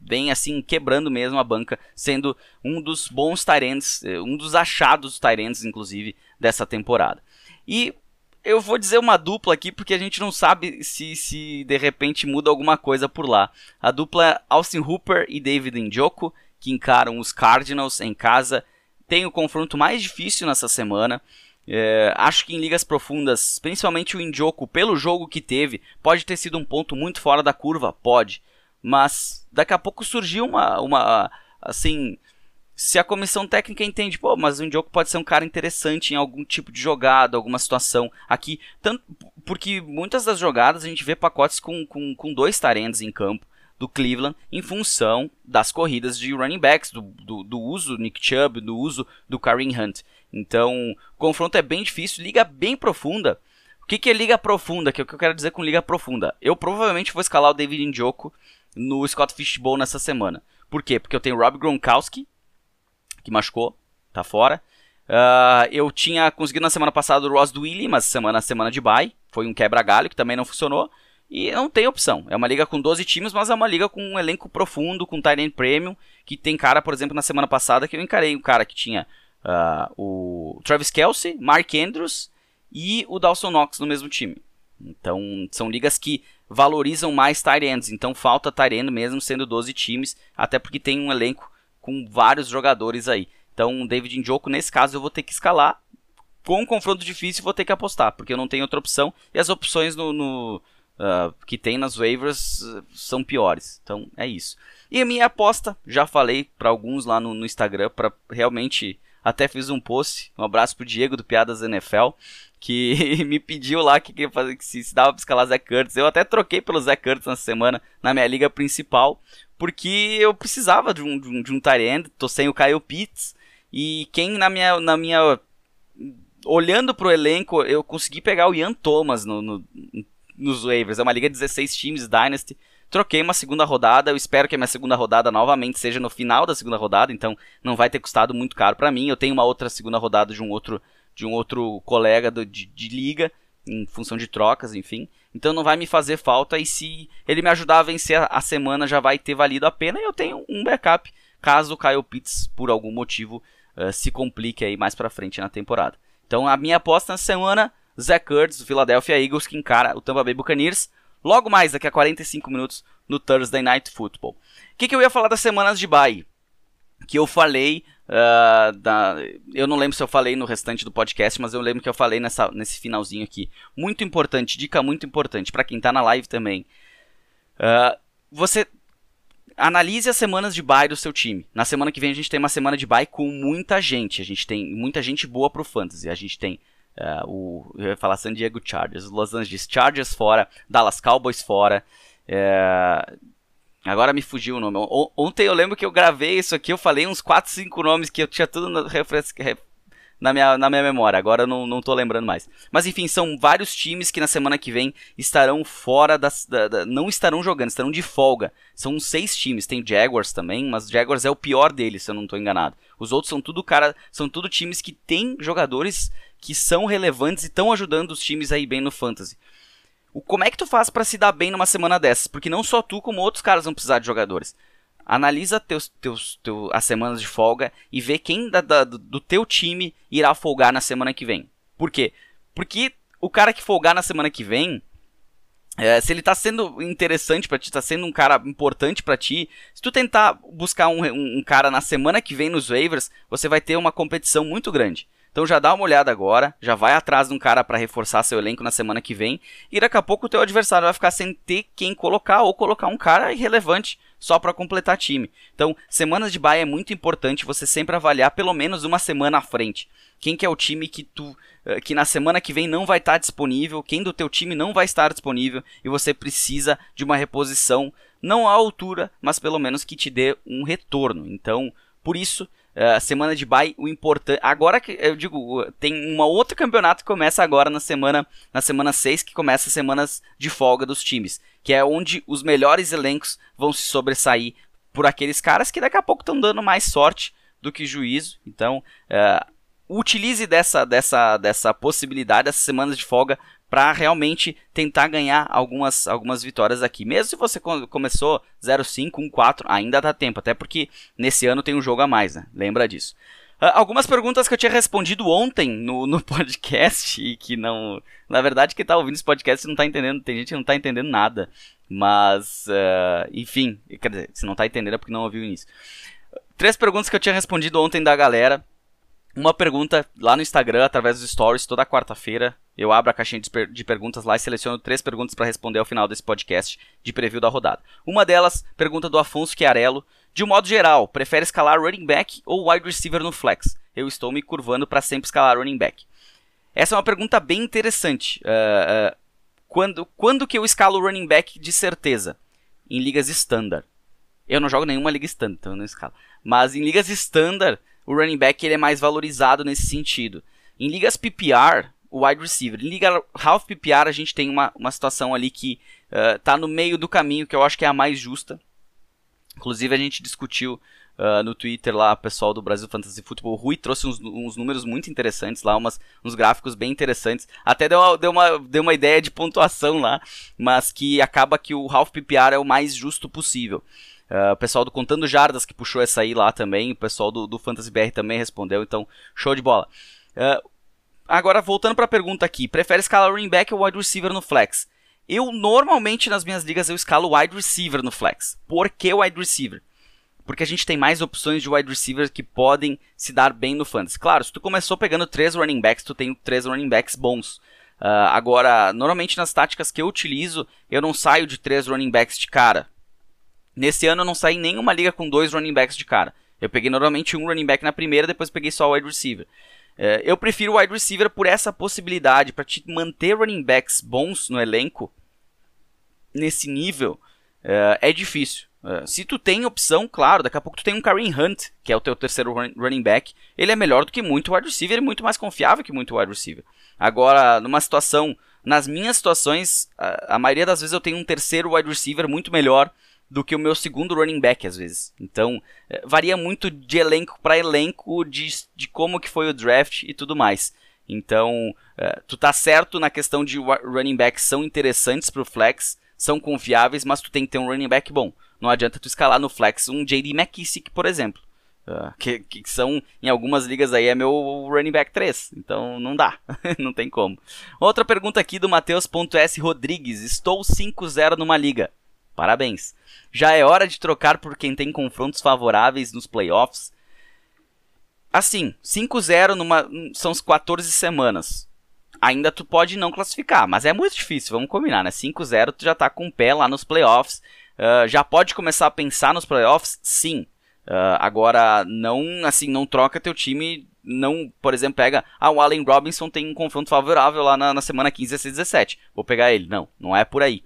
vem assim quebrando mesmo a banca, sendo um dos bons Tyrants, eh, um dos achados Tyrants inclusive dessa temporada. E eu vou dizer uma dupla aqui porque a gente não sabe se, se de repente muda alguma coisa por lá. A dupla Austin Hooper e David Njoku, que encaram os Cardinals em casa, tem o confronto mais difícil nessa semana. É, acho que em ligas profundas, principalmente o Njoku, pelo jogo que teve, pode ter sido um ponto muito fora da curva, pode. Mas daqui a pouco surgiu uma, uma assim, se a comissão técnica entende, pô, mas o Indioco pode ser um cara interessante em algum tipo de jogada, alguma situação aqui, tanto porque muitas das jogadas a gente vê pacotes com, com, com dois tarendos em campo do Cleveland em função das corridas de running backs, do, do, do uso do Nick Chubb, do uso do Kareem Hunt. Então, o confronto é bem difícil, liga bem profunda. O que, que é liga profunda? Que é o que eu quero dizer com liga profunda. Eu provavelmente vou escalar o David Indioco no Scott Fishbowl nessa semana. Por quê? Porque eu tenho Rob Gronkowski, que machucou, tá fora. Uh, eu tinha conseguido na semana passada o Ross Willy, mas semana semana de bye. Foi um quebra-galho que também não funcionou. E não tem opção. É uma liga com 12 times, mas é uma liga com um elenco profundo, com Tyrant Premium. Que tem cara, por exemplo, na semana passada que eu encarei um cara que tinha uh, o Travis Kelsey, Mark Andrews e o Dawson Knox no mesmo time. Então, são ligas que valorizam mais tight ends. Então, falta tight end mesmo sendo 12 times, até porque tem um elenco com vários jogadores aí. Então, David Njoku, nesse caso, eu vou ter que escalar. Com um confronto difícil, vou ter que apostar, porque eu não tenho outra opção. E as opções no, no uh, que tem nas waivers uh, são piores. Então, é isso. E a minha aposta, já falei para alguns lá no, no Instagram, para realmente até fiz um post. Um abraço pro Diego do Piadas NFL, que [laughs] me pediu lá que, que, que se, se dava pra escalar Zé Curtis. Eu até troquei pelo Zé Curtis na semana na minha liga principal, porque eu precisava de um, de um, de um end, tô sem o Kyle Pitts, e quem na minha, na minha olhando pro elenco, eu consegui pegar o Ian Thomas no, no, nos waivers, é uma liga de 16 times, Dynasty, troquei uma segunda rodada, eu espero que a minha segunda rodada novamente seja no final da segunda rodada, então não vai ter custado muito caro para mim, eu tenho uma outra segunda rodada de um outro, de um outro colega do, de, de liga, em função de trocas, enfim. Então não vai me fazer falta e se ele me ajudar a vencer a semana já vai ter valido a pena e eu tenho um backup caso o Kyle Pitts por algum motivo uh, se complique aí mais para frente na temporada. Então a minha aposta na semana, Zach Kurtz do Philadelphia Eagles que encara o Tampa Bay Buccaneers logo mais daqui a 45 minutos no Thursday Night Football. O que, que eu ia falar das semanas de bye? Que eu falei Uh, da, eu não lembro se eu falei no restante do podcast, mas eu lembro que eu falei nessa, nesse finalzinho aqui. Muito importante, dica muito importante para quem está na live também. Uh, você analise as semanas de bye do seu time. Na semana que vem a gente tem uma semana de bye com muita gente. A gente tem muita gente boa pro fantasy. A gente tem uh, o eu ia falar San Diego Chargers, Los Angeles Chargers fora, Dallas Cowboys fora. Uh, Agora me fugiu o nome. Ontem eu lembro que eu gravei isso aqui, eu falei uns 4, 5 nomes que eu tinha tudo na, na, minha, na minha memória. Agora eu não, não tô lembrando mais. Mas enfim, são vários times que na semana que vem estarão fora das. Da, da, não estarão jogando, estarão de folga. São seis times. Tem Jaguars também, mas Jaguars é o pior deles, se eu não tô enganado. Os outros são tudo cara. São tudo times que têm jogadores que são relevantes e estão ajudando os times aí bem no fantasy. O, como é que tu faz para se dar bem numa semana dessas? Porque não só tu, como outros caras vão precisar de jogadores. Analisa teus, teus, teu, as semanas de folga e vê quem da, da, do teu time irá folgar na semana que vem. Por quê? Porque o cara que folgar na semana que vem, é, se ele tá sendo interessante para ti, tá sendo um cara importante para ti, se tu tentar buscar um, um, um, cara na semana que vem nos waivers, você vai ter uma competição muito grande. Então já dá uma olhada agora, já vai atrás de um cara para reforçar seu elenco na semana que vem, e daqui a pouco o teu adversário vai ficar sem ter quem colocar ou colocar um cara irrelevante só para completar time. Então, semanas de bye é muito importante você sempre avaliar pelo menos uma semana à frente. Quem que é o time que tu eh, que na semana que vem não vai estar tá disponível, quem do teu time não vai estar disponível e você precisa de uma reposição não à altura, mas pelo menos que te dê um retorno. Então, por isso, Uh, semana de bye, o importante. Agora que eu digo, tem uma outra campeonato que começa agora na semana na semana 6, que começa as semanas de folga dos times, que é onde os melhores elencos vão se sobressair por aqueles caras que daqui a pouco estão dando mais sorte do que juízo. Então, uh, utilize dessa, dessa, dessa possibilidade, dessas semanas de folga, para realmente tentar ganhar algumas, algumas vitórias aqui. Mesmo se você começou 0-5, 1-4, ainda dá tempo, até porque nesse ano tem um jogo a mais, né? Lembra disso. Uh, algumas perguntas que eu tinha respondido ontem no, [laughs] no podcast e que não. Na verdade, quem tá ouvindo esse podcast não tá entendendo, tem gente que não tá entendendo nada. Mas, uh, enfim, quer dizer, se não tá entendendo é porque não ouviu o início. Três perguntas que eu tinha respondido ontem da galera. Uma pergunta lá no Instagram, através dos stories, toda quarta-feira. Eu abro a caixinha de, per de perguntas lá e seleciono três perguntas para responder ao final desse podcast de preview da rodada. Uma delas, pergunta do Afonso Chiarello. De um modo geral, prefere escalar running back ou wide receiver no flex? Eu estou me curvando para sempre escalar running back. Essa é uma pergunta bem interessante. Uh, uh, quando, quando que eu escalo running back de certeza? Em ligas standard. Eu não jogo nenhuma liga standard, então eu não escalo. Mas em ligas standard, o running back ele é mais valorizado nesse sentido. Em ligas PPR, o wide receiver. Liga half PPR, a gente tem uma, uma situação ali que está no meio do caminho, que eu acho que é a mais justa. Inclusive a gente discutiu uh, no Twitter lá, o pessoal do Brasil Fantasy Football, o Rui trouxe uns, uns números muito interessantes lá, umas, uns gráficos bem interessantes. Até deu uma, deu, uma, deu uma ideia de pontuação lá, mas que acaba que o half PPR é o mais justo possível. Uh, o pessoal do Contando Jardas que puxou essa aí lá também, o pessoal do, do Fantasy BR também respondeu, então show de bola. Uh, agora voltando para a pergunta aqui, prefere escalar running back ou wide receiver no flex? Eu normalmente nas minhas ligas eu escalo wide receiver no flex. Por que wide receiver? Porque a gente tem mais opções de wide receivers que podem se dar bem no fantasy. Claro, se tu começou pegando três running backs, tu tem três running backs bons. Uh, agora, normalmente nas táticas que eu utilizo, eu não saio de três running backs de cara. Nesse ano eu não saí nenhuma liga com dois running backs de cara. Eu peguei normalmente um running back na primeira, depois peguei só o wide receiver. Uh, eu prefiro o wide receiver por essa possibilidade, para te manter running backs bons no elenco nesse nível uh, é difícil. Uh, se tu tem opção, claro, daqui a pouco tu tem um Kareem Hunt, que é o teu terceiro running back, ele é melhor do que muito wide receiver e muito mais confiável que muito wide receiver. Agora, numa situação, nas minhas situações, a, a maioria das vezes eu tenho um terceiro wide receiver muito melhor do que o meu segundo running back às vezes. Então, eh, varia muito de elenco para elenco, de, de como que foi o draft e tudo mais. Então, tu tá certo na questão de running backs são interessantes para o flex, são confiáveis, mas tu tem que ter um running back bom. Não adianta tu escalar no flex um JD McKissick, por exemplo. Uh, que, que, são, em algumas ligas aí, é meu running back 3. Então não dá, [laughs] não tem como. Outra pergunta aqui do Matheus.s Rodrigues. Estou 5-0 numa liga. Parabéns. Já é hora de trocar por quem tem confrontos favoráveis nos playoffs? Assim, 5-0 numa são 14 semanas ainda tu pode não classificar, mas é muito difícil, vamos combinar, né? 5-0 tu já tá com o pé lá nos playoffs, uh, já pode começar a pensar nos playoffs? Sim. Uh, agora, não, assim, não troca teu time, não, por exemplo, pega, ah, o Allen Robinson tem um confronto favorável lá na, na semana 15, 16, 17, vou pegar ele. Não, não é por aí.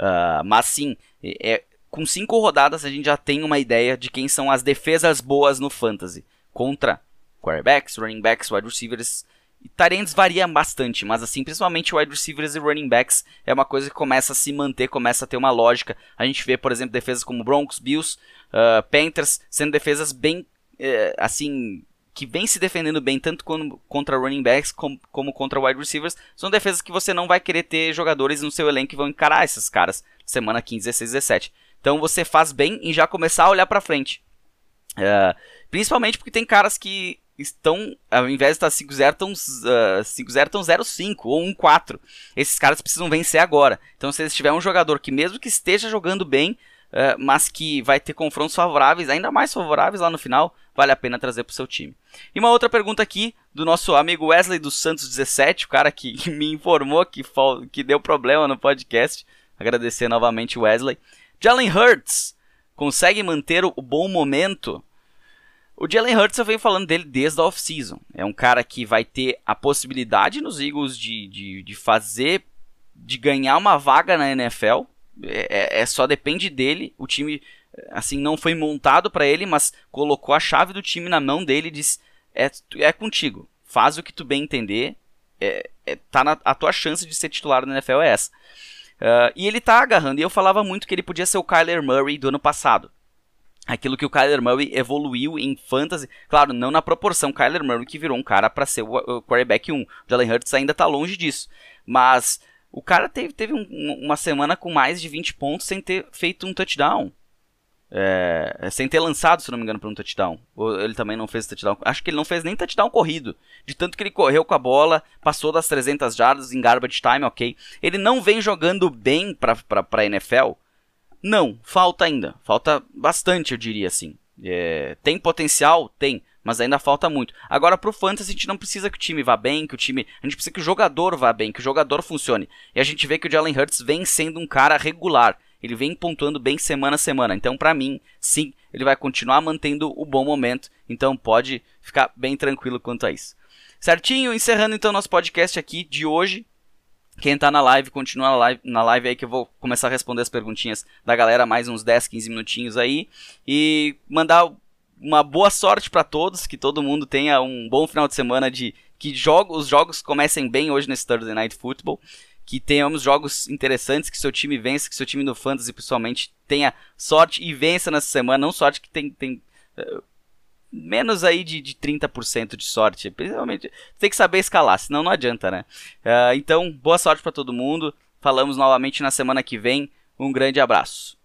Uh, mas sim, é, com cinco rodadas a gente já tem uma ideia de quem são as defesas boas no fantasy, contra quarterbacks, running backs, wide receivers, e Tyrants varia bastante, mas assim, principalmente wide receivers e running backs é uma coisa que começa a se manter, começa a ter uma lógica. A gente vê, por exemplo, defesas como Broncos, Bills, uh, Panthers, sendo defesas bem, uh, assim, que vem se defendendo bem, tanto contra running backs como, como, contra wide receivers. São defesas que você não vai querer ter jogadores no seu elenco que vão encarar esses caras semana 15, 16, 17. Então você faz bem em já começar a olhar para frente. Uh, principalmente porque tem caras que estão, ao invés de estar 5-0, estão uh, 5-0, estão 0-5 ou 1-4. Esses caras precisam vencer agora. Então, se eles tiver um jogador que, mesmo que esteja jogando bem, uh, mas que vai ter confrontos favoráveis, ainda mais favoráveis lá no final, vale a pena trazer para o seu time. E uma outra pergunta aqui do nosso amigo Wesley dos Santos 17, o cara que, [laughs] me informou que, que deu problema no podcast. Agradecer novamente Wesley. Jalen Hurts consegue manter o bom momento o Jalen Hurts eu venho falando dele desde a off-season. É um cara que vai ter a possibilidade nos Eagles de, de, de fazer, de ganhar uma vaga na NFL. É, é, é só depende dele. O time, assim, não foi montado para ele, mas colocou a chave do time na mão dele e disse: é, é contigo. Faz o que tu bem entender. É, é, tá na, a tua chance de ser titular na NFL é essa. Uh, e ele tá agarrando. E eu falava muito que ele podia ser o Kyler Murray do ano passado aquilo que o Kyler Murray evoluiu em fantasy. Claro, não na proporção Kyler Murray que virou um cara para ser o, quarterback 1. O Jalen Hurts ainda tá longe disso. Mas o cara teve, teve um, uma semana com mais de 20 pontos sem ter feito um touchdown. É, sem ter lançado, se não me engano, para um touchdown. Ele também não fez touchdown. Acho que ele não fez nem touchdown corrido. De tanto que ele correu com a bola, passou das 300 jardas em garbage time, ok. Ele não vem jogando bem para a NFL. Não, falta ainda. Falta bastante, eu diria assim. É, tem potencial? Tem. Mas ainda falta muito. Agora, pro Fantasy, a gente não precisa que o time vá bem, que o time. A gente precisa que o jogador vá bem, que o jogador funcione. E a gente vê que o Jalen Hurts vem sendo um cara regular. Ele vem pontuando bem semana a semana. Então, para mim, sim, ele vai continuar mantendo o bom momento. Então, pode ficar bem tranquilo quanto a isso. Certinho? Encerrando então nosso podcast aqui de hoje. Quem tá na live, continua na live, na live aí que eu vou começar a responder as perguntinhas da galera, mais uns 10, 15 minutinhos aí. E mandar uma boa sorte para todos, que todo mundo tenha um bom final de semana de que jogo, os jogos comecem bem hoje nesse Thursday Night Football, que tenhamos jogos interessantes, que seu time vença, que seu time no fantasy principalmente tenha sorte e vença nessa semana, não sorte que tem, tem uh, menos aí de, de 30% de sorte. Principalmente, tem que saber escalar, senão não adianta, né? Uh, então, boa sorte para todo mundo. Falamos novamente na semana que vem. Um grande abraço.